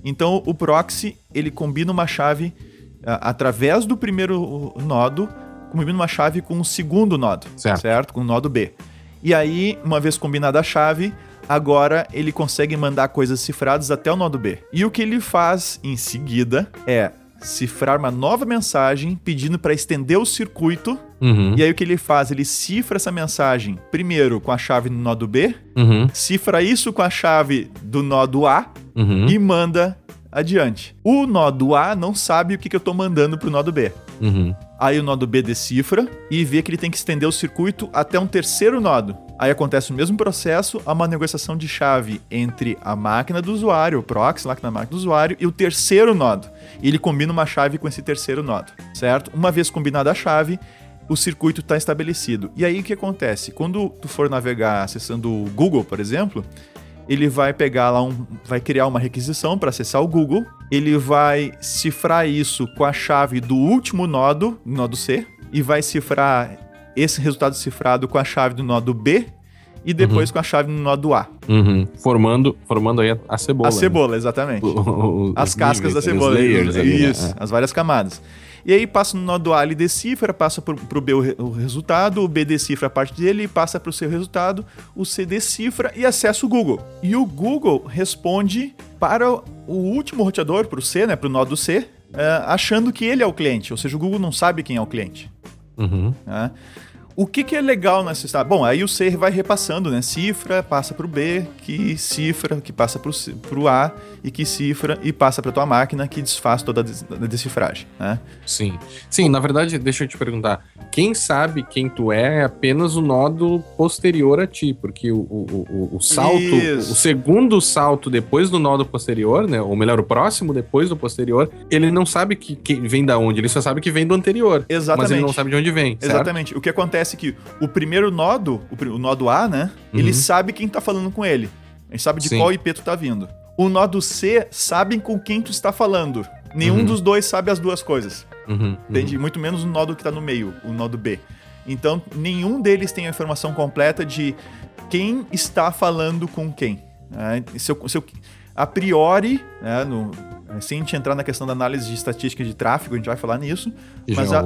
Então o proxy ele combina uma chave uh, através do primeiro nodo, combina uma chave com o segundo nodo, certo? certo? Com o nodo B. E aí, uma vez combinada a chave, agora ele consegue mandar coisas cifradas até o nodo B. E o que ele faz em seguida é cifrar uma nova mensagem pedindo para estender o circuito. Uhum. E aí o que ele faz? Ele cifra essa mensagem primeiro com a chave do nodo B, uhum. cifra isso com a chave do nodo A uhum. e manda adiante. O nodo A não sabe o que, que eu estou mandando para o nodo B. Uhum. Aí o nodo B decifra e vê que ele tem que estender o circuito até um terceiro nodo. Aí acontece o mesmo processo, há uma negociação de chave entre a máquina do usuário, o proxy lá que na máquina do usuário, e o terceiro nodo. E ele combina uma chave com esse terceiro nodo, certo? Uma vez combinada a chave, o circuito está estabelecido. E aí o que acontece? Quando tu for navegar acessando o Google, por exemplo, ele vai pegar lá um, vai criar uma requisição para acessar o Google, ele vai cifrar isso com a chave do último nodo, nodo C, e vai cifrar esse resultado cifrado com a chave do nodo B e depois uhum. com a chave no nodo A. Uhum. Formando, formando aí a, cebola. A cebola, né? exatamente. O, o, as cascas níveis, da cebola. Layers isso, ali, né? as várias camadas. E aí passa no nodo A, ele decifra, passa para o B o, resultado, o B decifra a parte dele, passa para o o resultado, o C decifra e acessa o Google. E o Google responde para o último roteador, para o C, né, para o nodo C, uh, achando que ele é o cliente, ou seja, o Google não sabe quem é o cliente. Uhum. Né? O que, que é legal nessa história? Bom, aí o C vai repassando, né? Cifra, passa para o B, que cifra, que passa para o A, e que cifra e passa para tua máquina, que desfaz toda a decifragem, né? Sim. Sim, na verdade, deixa eu te perguntar. Quem sabe quem tu é é apenas o nodo posterior a ti, porque o, o, o, o salto, Isso. o segundo salto depois do nodo posterior, né? Ou melhor, o próximo depois do posterior, ele não sabe que, que vem da onde, ele só sabe que vem do anterior. Exatamente. Mas ele não sabe de onde vem. Exatamente. Certo? O que acontece acontece que o primeiro nodo, o, nodo A, né? Uhum. Ele sabe quem tá falando com ele. Ele sabe de Sim. qual IP tu tá vindo. O nodo C sabe com quem tu está falando. Nenhum uhum. dos dois sabe as duas coisas. Uhum. uhum. Entende? Muito menos o nodo que tá no meio, o nodo B. Então, nenhum deles tem a informação completa de quem está falando com quem. Né? Se eu, se eu, a priori, né, no, sem a gente entrar na questão da análise de estatística de tráfego, a gente vai falar nisso. E mas é a,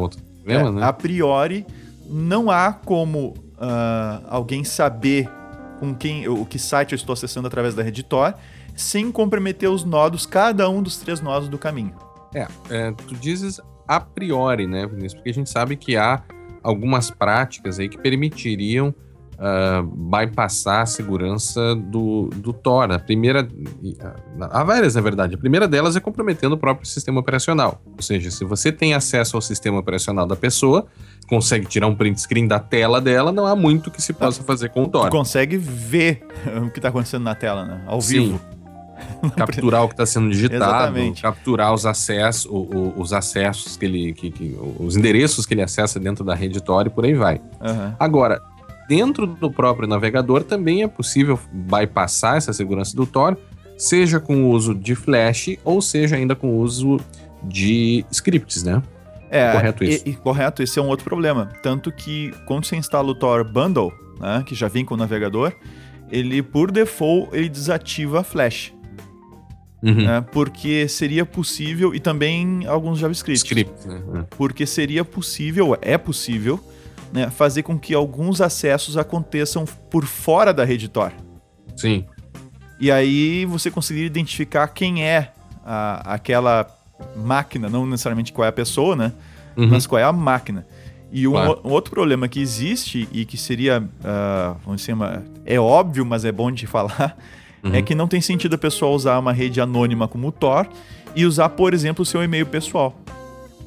é, né? a priori, não há como uh, alguém saber com quem, o que site eu estou acessando através da Redditor, sem comprometer os nodos, cada um dos três nodos do caminho. É, é tu dizes a priori, né, Vinícius? Porque a gente sabe que há algumas práticas aí que permitiriam uh, bypassar a segurança do, do Tor. A primeira. Há várias, na verdade. A primeira delas é comprometendo o próprio sistema operacional. Ou seja, se você tem acesso ao sistema operacional da pessoa, consegue tirar um print screen da tela dela, não há muito que se possa fazer com o Tor. Tu consegue ver o que está acontecendo na tela, né? Ao Sim. vivo. capturar o que está sendo digitado, Exatamente. capturar os acessos, o, o, os acessos que ele, que, que, os endereços que ele acessa dentro da rede Tor e por aí vai. Uhum. Agora, dentro do próprio navegador também é possível bypassar essa segurança do Tor, seja com o uso de Flash ou seja ainda com o uso de scripts, né? É, correto isso. E, e, correto, esse é um outro problema. Tanto que quando você instala o Tor Bundle, né, que já vem com o navegador, ele por default ele desativa Flash. Uhum. Né, porque seria possível, e também alguns JavaScript. Script, né? É. Porque seria possível, é possível, né, fazer com que alguns acessos aconteçam por fora da rede Tor. Sim. E aí você conseguir identificar quem é a, aquela máquina, não necessariamente qual é a pessoa, né? Uhum. Mas qual é a máquina. E um, claro. um, outro problema que existe e que seria, uh, vamos dizer, uma, é óbvio, mas é bom de falar, uhum. é que não tem sentido a pessoa usar uma rede anônima como o Tor e usar, por exemplo, o seu e-mail pessoal.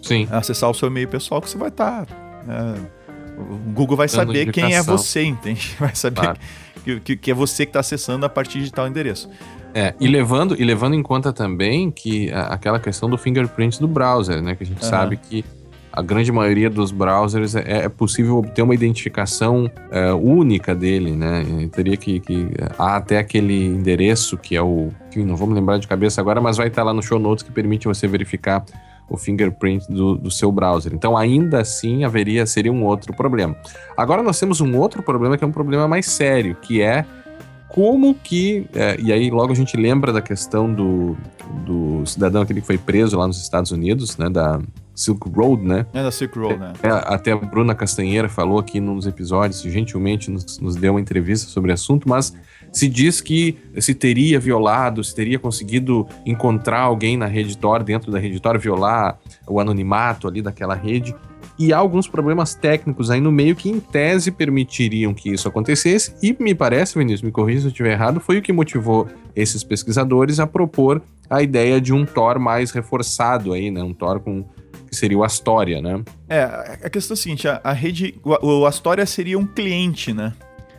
Sim. Acessar o seu e-mail pessoal que você vai estar. Tá, uh, o Google vai Dando saber quem é você, entende? Vai saber claro. que, que, que, é você que está acessando a partir de tal endereço. É, e levando, e levando em conta também que a, aquela questão do fingerprint do browser, né? Que a gente uhum. sabe que a grande maioria dos browsers é, é possível obter uma identificação é, única dele, né? E teria que, que. Há até aquele endereço que é o. Que não vamos lembrar de cabeça agora, mas vai estar lá no show notes que permite você verificar o fingerprint do, do seu browser. Então, ainda assim, haveria seria um outro problema. Agora nós temos um outro problema que é um problema mais sério, que é como que. É, e aí logo a gente lembra da questão do, do cidadão aquele que foi preso lá nos Estados Unidos, né? Da Silk Road, né? É da Silk Road, né? É, até a Bruna Castanheira falou aqui nos episódios, gentilmente nos, nos deu uma entrevista sobre o assunto, mas se diz que se teria violado, se teria conseguido encontrar alguém na rede Tor, dentro da rede Tor, violar o anonimato ali daquela rede e há alguns problemas técnicos aí no meio que, em tese, permitiriam que isso acontecesse. E me parece, Vinícius, me corrija se eu estiver errado, foi o que motivou esses pesquisadores a propor a ideia de um Tor mais reforçado aí, né? Um Tor com que seria o Astoria, né? É, a questão é a seguinte, a, a rede, o, o, Astoria seria um cliente, né?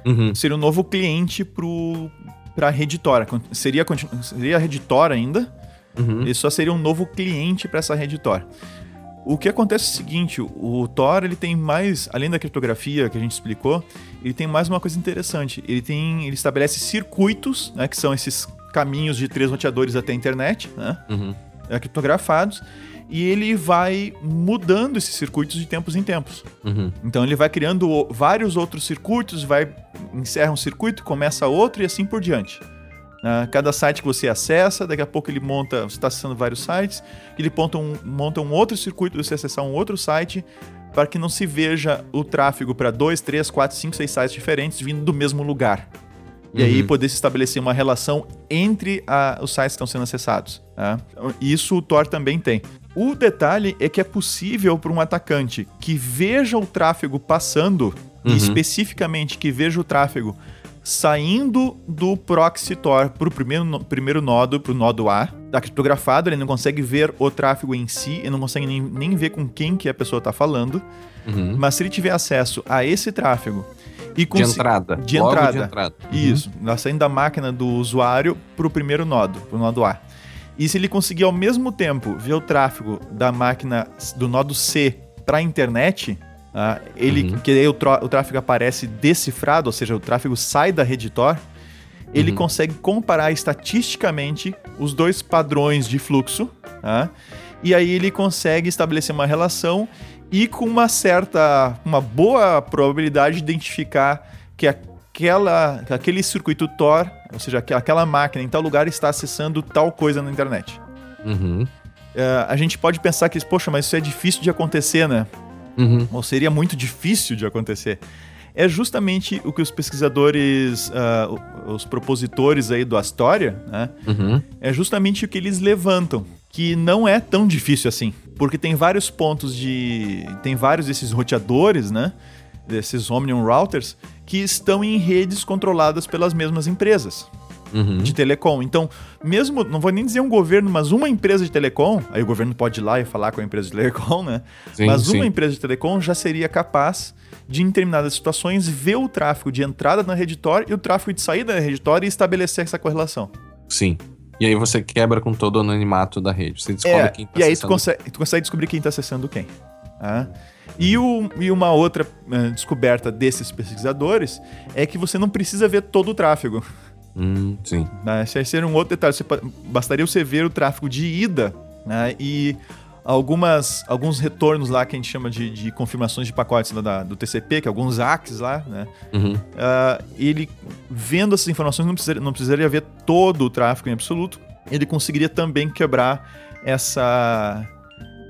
Uhum. Seria um novo cliente pro para a rede Tor. Seria, seria a rede Tor ainda, uhum. ele só seria um novo cliente para essa rede Tor. O que acontece é o seguinte, o Tor ele tem mais, além da criptografia que a gente explicou, ele tem mais uma coisa interessante. Ele tem, ele estabelece circuitos, né, que são esses caminhos de três roteadores até a internet, né, uhum. é, criptografados, e ele vai mudando esses circuitos de tempos em tempos. Uhum. Então ele vai criando vários outros circuitos, vai encerra um circuito, começa outro e assim por diante. Uh, cada site que você acessa, daqui a pouco ele monta, você está acessando vários sites, ele monta um, monta um outro circuito você acessar um outro site, para que não se veja o tráfego para dois, três, quatro, cinco, seis sites diferentes vindo do mesmo lugar. E uhum. aí poder se estabelecer uma relação entre a, os sites que estão sendo acessados. Tá? Isso o Tor também tem. O detalhe é que é possível para um atacante que veja o tráfego passando, uhum. e especificamente que veja o tráfego saindo do proxy Tor para o primeiro, primeiro nodo, para o nodo A, tá criptografado, ele não consegue ver o tráfego em si, ele não consegue nem, nem ver com quem que a pessoa está falando, uhum. mas se ele tiver acesso a esse tráfego e de entrada, de entrada, de entrada. Uhum. isso, uhum. saindo da máquina do usuário para o primeiro nodo, para o nodo A. E se ele conseguir ao mesmo tempo ver o tráfego da máquina do nodo C para a internet, Uh, ele, uhum. Que aí o, o, tráfego aparece decifrado, ou seja, o tráfego sai da rede Tor, ele uhum. consegue comparar estatisticamente os dois padrões de fluxo, uh, e aí ele consegue estabelecer uma relação e com uma certa, uma boa probabilidade de identificar que aquela, que aquele circuito Tor, ou seja, aquela máquina em tal lugar está acessando tal coisa na internet. Uhum. Uh, a gente pode pensar que, poxa, mas isso é difícil de acontecer, né? uhum. ou seria muito difícil de acontecer, é justamente o que os pesquisadores, uh, os propositores aí do Astoria, né, uhum. é justamente o que eles levantam, que não é tão difícil assim, porque tem vários pontos de, tem vários desses roteadores, né, desses Omnium routers que estão em redes controladas pelas mesmas empresas uhum. de telecom. Então, mesmo, não vou nem dizer um governo, mas uma empresa de telecom, aí o governo pode ir lá e falar com a empresa de telecom, né? Sim, mas sim. uma empresa de telecom já seria capaz de, em determinadas situações, ver o tráfego de entrada na rede Tor e o tráfego de saída da rede Tor e estabelecer essa correlação. Sim. E aí você quebra com todo o anonimato da rede. Você descobre é, quem está E aí tu consegue, tu consegue descobrir quem está acessando quem. Ah. E, o, e, uma outra uh, descoberta desses pesquisadores é que você não precisa ver todo o tráfego. Hum, sim. Né? Esse seria um outro detalhe. Você, bastaria você ver o tráfego de ida né? e algumas, alguns retornos lá que a gente chama de, de confirmações de pacotes da, do TCP, que é alguns ACs lá, né? Uhum. Uh, ele, vendo essas informações, não precisaria, não precisaria ver todo o tráfego em absoluto. Ele conseguiria também quebrar essa,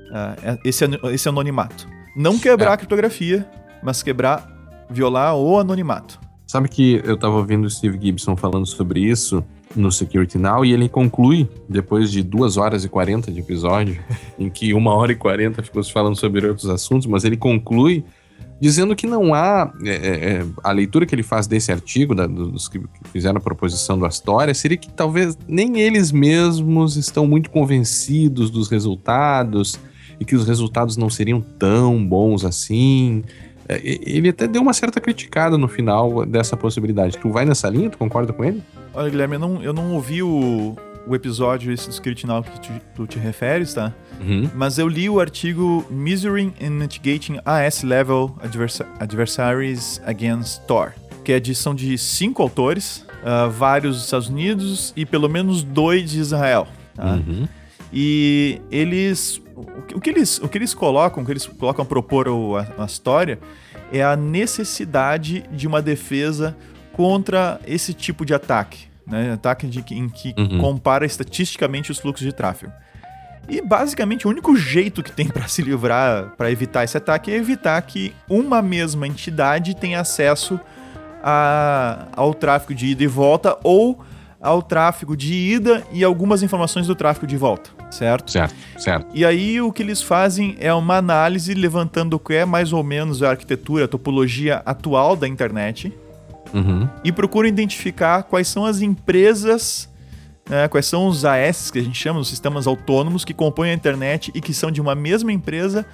uh, esse, esse anonimato. Não quebrar é. a criptografia, mas quebrar, violar o anonimato. Sabe que eu estava ouvindo o Steve Gibson falando sobre isso no Security Now e ele conclui, depois de 2 horas e 40 de episódio, em que uma hora e 40 ficou se falando sobre outros assuntos, mas ele conclui dizendo que não há. É, é, é, a leitura que ele faz desse artigo, da, dos que fizeram a proposição do Astoria, seria que talvez nem eles mesmos estão muito convencidos dos resultados e que os resultados não seriam tão bons assim. É, ele até deu uma certa criticada no final dessa possibilidade. Tu vai nessa linha? Tu concorda com ele? Olha, Guilherme, eu não, eu não ouvi o, o episódio esse do Scriptinal que tu, tu, te referes, tá? Uhum. Mas eu li o artigo Measuring and Mitigating AS Level Advers Adversaries Against Tor, que é edição de cinco autores, uh, vários dos Estados Unidos e pelo menos dois de Israel. Tá? Uhum. E eles o que, eles, o que eles colocam, o que eles colocam a propor a, a história é a necessidade de uma defesa contra esse tipo de ataque, né? Ataque de, em que uhum. compara estatisticamente os fluxos de tráfego. E basicamente o único jeito que tem para se livrar, para evitar esse ataque, é evitar que uma mesma entidade tenha acesso a, ao tráfego de ida e volta ou ao tráfego de ida e algumas informações do tráfego de volta, certo? Certo, certo. E aí o que eles fazem é uma análise levantando o que é mais ou menos a arquitetura, a topologia atual da internet uhum. e procuram identificar quais são as empresas, né, quais são os AS que a gente chama, os sistemas autônomos que compõem a internet e que são de uma mesma empresa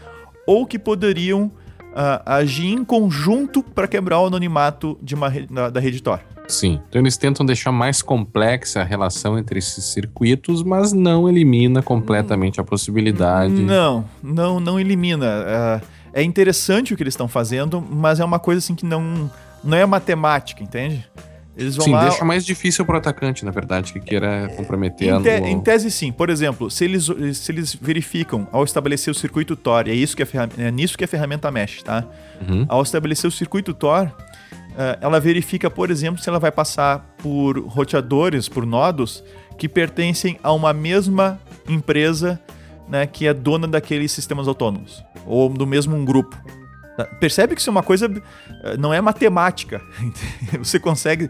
ou que poderiam uh, agir em conjunto para quebrar o anonimato de uma, da, da rede Tor. Sim. Então eles tentam deixar mais complexa a relação entre esses circuitos, mas não elimina completamente a possibilidade. Não, não, não elimina. É, é interessante o que eles estão fazendo, mas é uma coisa assim que não, não é matemática, entende? Eles vão sim, lá... deixa mais difícil para o atacante, na verdade, que queira comprometer. Em, te, em, tese, sim. Por exemplo, se eles, se eles verificam ao estabelecer o circuito Tor, é, isso que é, é nisso que a ferramenta mexe, tá? Uhum. Ao estabelecer o circuito Tor, ela verifica, por exemplo, se ela vai passar por roteadores, por nodos que pertencem a uma mesma empresa né, que é dona daqueles sistemas autônomos, ou do mesmo grupo. Percebe que isso é uma coisa. Eh, não é matemática. Você consegue.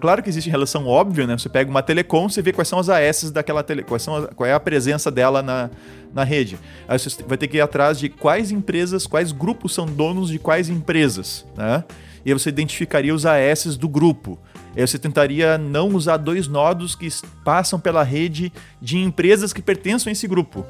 Claro que existe relação óbvia, né? Você pega uma telecom, você vê quais são as AS daquela tele, quais são, qual é a presença dela na, na rede. Aí você vai ter que ir atrás de quais empresas, quais grupos são donos de quais empresas, né? E aí você identificaria os AS do grupo. Aí você tentaria não usar dois nodos que passam pela rede de empresas que pertencem a esse grupo.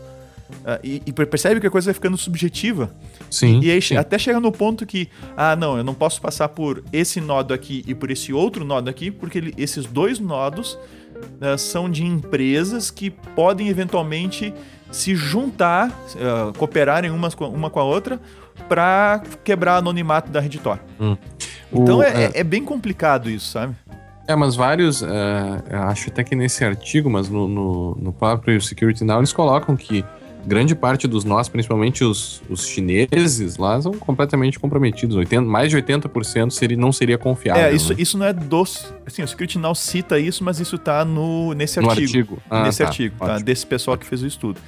Uh, e, e, percebe que a coisa vai ficando subjetiva. Sim. E aí sim. até chega no ponto que, ah, não, eu não posso passar por esse nodo aqui e por esse outro nodo aqui, porque ele, esses dois nodos uh, são de empresas que podem eventualmente se juntar, uh, cooperarem umas com, uma com a outra, para quebrar anonimato da Redditor. Hum. Então o, é, é, é, bem complicado isso, sabe? É, mas vários, uh, acho até que nesse artigo, mas no, no, no próprio Security Now, eles colocam que grande parte dos nós, principalmente os, os chineses lá, são completamente comprometidos. 80, mais de 80% seria, não seria confiável. É, isso, né? isso não é dos. Assim, o Security Now cita isso, mas isso tá no, nesse no artigo. artigo. Ah, nesse tá, artigo, tá? Desse pessoal que fez o estudo.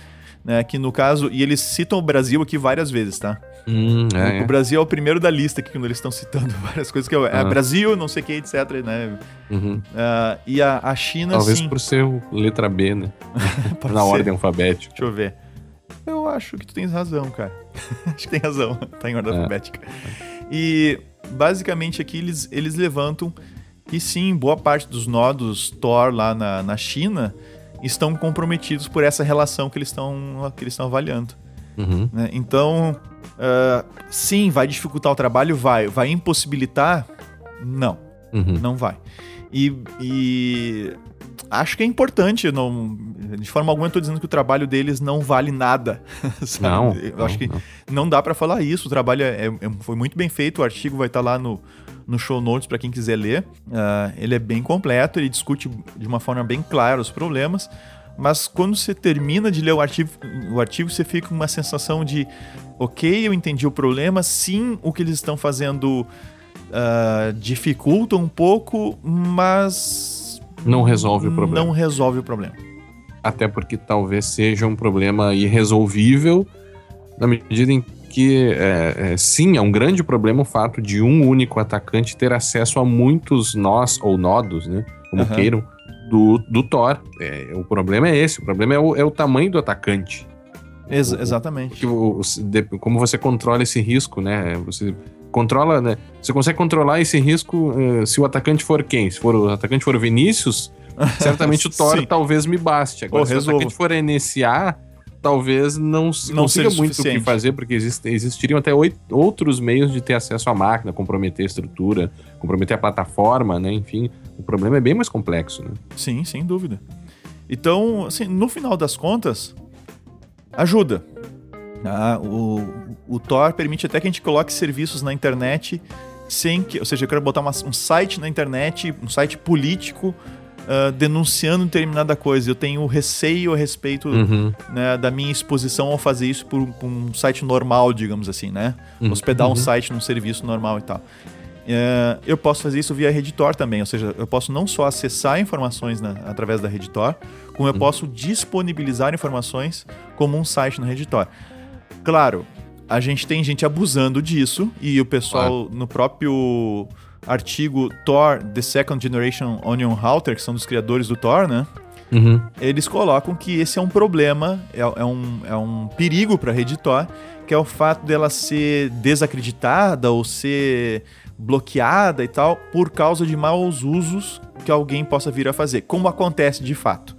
Né, que no caso, e eles citam o Brasil aqui várias vezes, tá? Hum, é, o, é. o, Brasil é o primeiro da lista aqui quando eles estão citando várias coisas que é, é ah. Brasil, não sei o que, etc, né? Uhum. Uh, e a, a China, Talvez sim. por ser letra B, né? Na ser. ordem alfabética. Deixa eu ver. Eu acho que tu tens razão, cara. acho que tem razão. tá em ordem é. alfabética. E basicamente aqui eles, eles levantam que sim, boa parte dos nodos Tor lá na, na China estão comprometidos por essa relação que eles estão que eles estão avaliando. Uhum. Né? Então, uh, sim, vai dificultar o trabalho? Vai. Vai impossibilitar? Não. Uhum. Não vai. E, e, acho que é importante. Não, de forma alguma, eu estou dizendo que o trabalho deles não vale nada. Não. Eu não, acho que não, não dá para falar isso. O trabalho é, é, foi muito bem feito. O artigo vai estar tá lá no, no show notes para quem quiser ler. Uh, ele é bem completo, ele discute de uma forma bem clara os problemas. Mas quando você termina de ler o artigo, o artigo, você fica com uma sensação de, ok, eu entendi o problema, sim, o que eles estão fazendo uh, dificulta um pouco, mas não resolve o problema. Não resolve o problema. Até porque talvez seja um problema irresolvível na medida em que, é, é, sim, é um grande problema o fato de um único atacante ter acesso a muitos nós ou nodos, né? Como uhum. queiram, do, do Thor. É, o problema é esse, o problema é o, é o tamanho do atacante. Ex o, exatamente. O, de, como você controla esse risco, né? Você controla, né? Você consegue controlar esse risco uh, se o atacante for quem? Se for o atacante for o Vinícius, certamente o Thor talvez me baste. Agora, se o atacante for NSA, talvez não, não consiga muito o que fazer, porque existe, existiriam até oito, outros meios de ter acesso à máquina, comprometer a estrutura, comprometer a plataforma, né? Enfim, o problema é bem mais complexo, né? Sim, sem dúvida. Então, assim, no final das contas, ajuda. Ah, o, o Tor permite até que a gente coloque serviços na internet sem que. Ou seja, eu quero botar uma, um site na internet, um site político uh, denunciando determinada coisa. Eu tenho receio a respeito uhum. né, da minha exposição ao fazer isso por, por, um site normal, digamos assim, né? Uhum. Hospedar um uhum. site num serviço normal e tal. Uh, eu posso fazer isso via Redditor também, ou seja, eu posso não só acessar informações na, através da Redditor, como eu uhum. posso disponibilizar informações como um site no Redditor. Claro, a gente tem gente abusando disso e o pessoal no próprio artigo Thor The Second Generation Onion Router, que são dos criadores do Thor, né? Uhum. Eles colocam que esse é um problema, é, é um, é um perigo para a rede Thor, que é o fato dela ser desacreditada ou ser bloqueada e tal por causa de maus usos que alguém possa vir a fazer, como acontece de fato.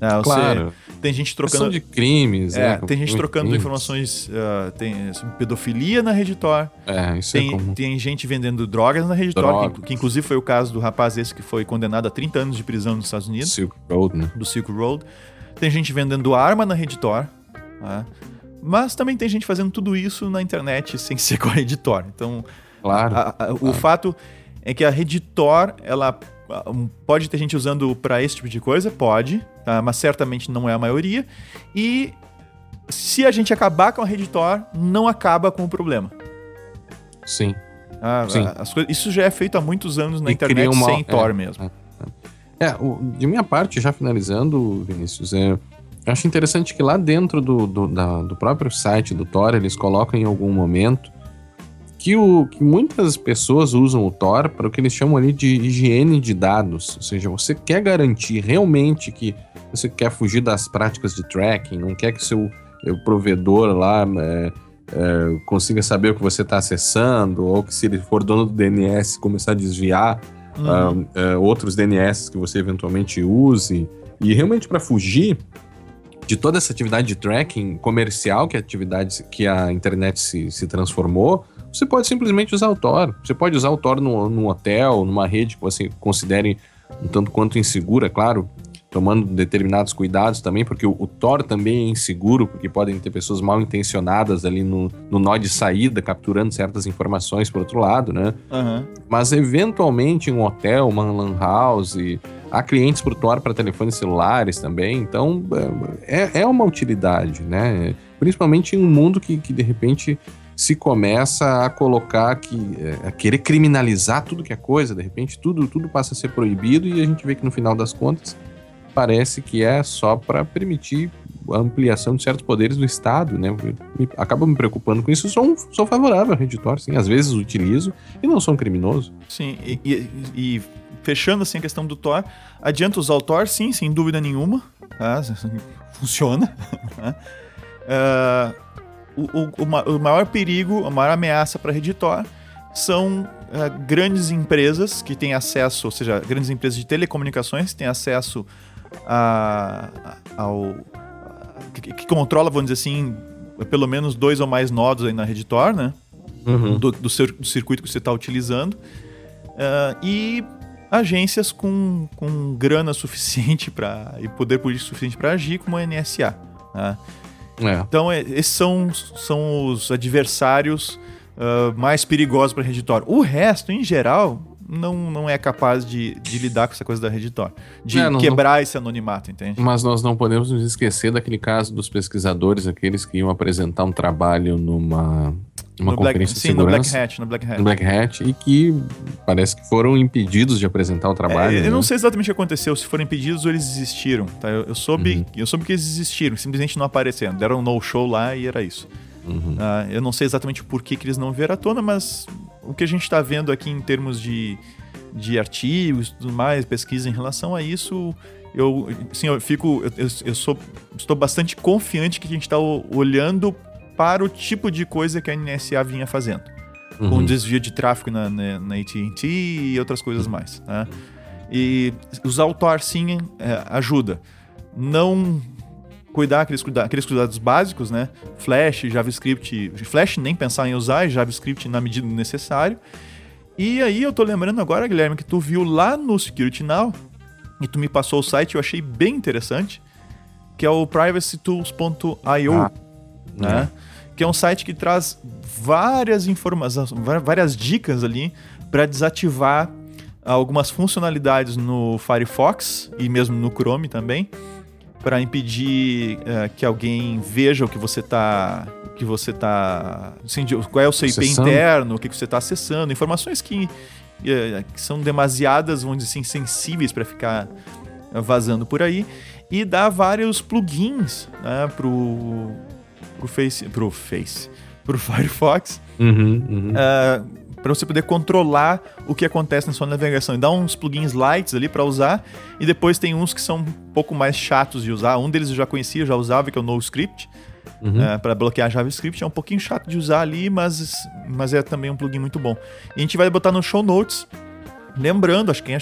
Ah, claro. Tem gente trocando. de crimes, é, né? Tem gente trocando crimes. informações uh, tem, sobre pedofilia na Redditor. É, isso tem, é comum. Tem gente vendendo drogas na Redditor, que, que, inclusive foi o caso do rapaz esse que foi condenado a 30 anos de prisão nos Estados Unidos. Silk Road, né? Do Silk Road. Tem gente vendendo arma na Redditor. Tá? Mas também tem gente fazendo tudo isso na internet sem ser com a Redditor. Então, claro, a, a, claro. o fato é que a Redditor, ela Pode ter gente usando para esse tipo de coisa? Pode, tá? mas certamente não é a maioria. E se a gente acabar com a Redditor, não acaba com o problema. Sim. Ah, Sim. Coisas, isso já é feito há muitos anos na e internet uma, sem é, Tor mesmo. É, é. é o, de minha parte, já finalizando, Vinícius, é, eu acho interessante que lá dentro do, do, da, do próprio site do Tor, eles colocam em algum momento que, o, que muitas pessoas usam o Tor para o que eles chamam ali de higiene de dados. Ou seja, você quer garantir realmente que você quer fugir das práticas de tracking, não quer que seu provedor lá é, é, consiga saber o que você está acessando, ou que se ele for dono do DNS começar a desviar uhum. uh, uh, outros DNS que você eventualmente use. E realmente para fugir de toda essa atividade de tracking comercial que a atividade que a internet se, se transformou, você pode simplesmente usar o Tor. Você pode usar o Tor num, num hotel, numa rede que você considere um tanto quanto insegura, claro, tomando determinados cuidados também, porque o, o Tor também é inseguro, porque podem ter pessoas mal intencionadas ali no, no nó de saída, capturando certas informações por outro lado, né? Uhum. Mas eventualmente em um hotel, uma lan house, há clientes por Tor para telefones celulares também, então é, é uma utilidade, né? Principalmente em um mundo que, que de repente se começa a colocar que é, a querer criminalizar tudo que é coisa, de repente tudo tudo passa a ser proibido e a gente vê que no final das contas parece que é só para permitir a ampliação de certos poderes do Estado, né? Acaba me preocupando com isso. Sou, sou favorável ao Redditor, sim. Às vezes utilizo e não sou um criminoso. Sim, e, e, e fechando assim a questão do Thor, adianta usar o Thor, sim, sem dúvida nenhuma. Tá? Funciona. uh, o, o, o, maior perigo, a maior ameaça para Redditor são uh, grandes empresas que têm acesso, ou seja, grandes empresas de telecomunicações que têm acesso a, ao. Que, que, controla, vamos dizer assim, pelo menos dois ou mais nodos aí na rede Tor, né? Uhum. Do, do, do, circuito que você está utilizando. Uh, e agências com, com grana suficiente para e poder político suficiente para agir, como a NSA. Né? É. Então, é, esses são, são os adversários uh, mais perigosos para a rede Tor. O resto, em geral, não, não é capaz de, de lidar com essa coisa da Redditor. De é, não, quebrar não... esse anonimato, entende? Mas nós não podemos nos esquecer daquele caso dos pesquisadores, aqueles que iam apresentar um trabalho numa uma no conferência Black, de sim, segurança. no Black Hat, no Black Hat. No Black Hat, e que parece que foram impedidos de apresentar o trabalho. É, eu né? não sei exatamente o que aconteceu, se foram impedidos ou eles desistiram, tá? Eu, eu soube, uhum. eu soube que eles desistiram, simplesmente não apareceram. Deram um no-show lá e era isso. Uhum. Uh, eu não sei exatamente por que, que eles não vieram à tona, mas o que a gente está vendo aqui em termos de, de artigos e tudo mais, pesquisa em relação a isso, eu, assim, eu fico, eu, eu sou, estou bastante confiante que a gente está olhando para o tipo de coisa que a NSA vinha fazendo. Uhum. Com desvio de tráfego na, na, na AT&T e outras coisas mais. Né? E usar o Tor, sim, é, ajuda. Não cuidar aqueles, aqueles cuidados básicos, né? Flash, JavaScript. Flash nem pensar em usar, JavaScript na medida necessário. E aí eu tô lembrando agora, Guilherme, que tu viu lá no Security Now e tu me passou o site, eu achei bem interessante, que é o privacytools.io, ah, né? É. Que é um site que traz várias informações, várias dicas ali para desativar algumas funcionalidades no Firefox e mesmo no Chrome também para impedir uh, que alguém veja o que você está que você tá assim, qual é o seu IP acessando. interno, o que, você está acessando, informações que, uh, que, são demasiadas, vamos dizer assim, sensíveis para ficar vazando por aí e dá vários plugins né, pro pro Face, pro Face, pro Firefox. Uhum, uhum. Uh, para você poder controlar o que acontece na sua navegação. E dá uns plugins lights ali para usar, e depois tem uns que são um pouco mais chatos de usar. Um deles eu já conhecia, já usava, que é o NoScript. Uhum. É, para bloquear JavaScript é um pouquinho chato de usar ali, mas, mas é também um plugin muito bom. E a gente vai botar no show notes. Lembrando, acho que é,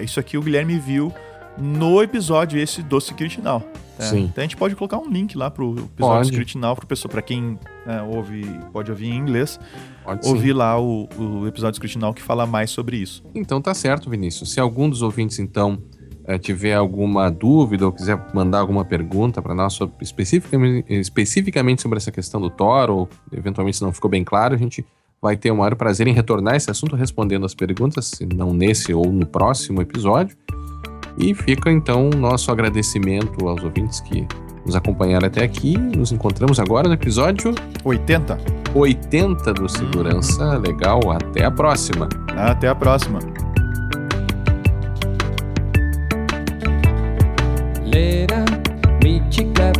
isso aqui o Guilherme viu no episódio esse do Security Now. É, Sim. Então a gente pode colocar um link lá pro episódio pode. do Security Now para quem é, ouve, pode ouvir em inglês. Pode ouvir sim. lá o, o episódio escrutinal que fala mais sobre isso. Então tá certo, Vinícius. Se algum dos ouvintes, então, eh, tiver alguma dúvida ou quiser mandar alguma pergunta para nós sobre, especificamente, especificamente sobre essa questão do Thor, ou eventualmente se não ficou bem claro, a gente vai ter o maior prazer em retornar esse assunto respondendo as perguntas, se não nesse ou no próximo episódio. E fica então o nosso agradecimento aos ouvintes que nos acompanharam até aqui. Nos encontramos agora no episódio 80. 80 do Segurança Legal. Até a próxima. Até a próxima. Lera, mi chica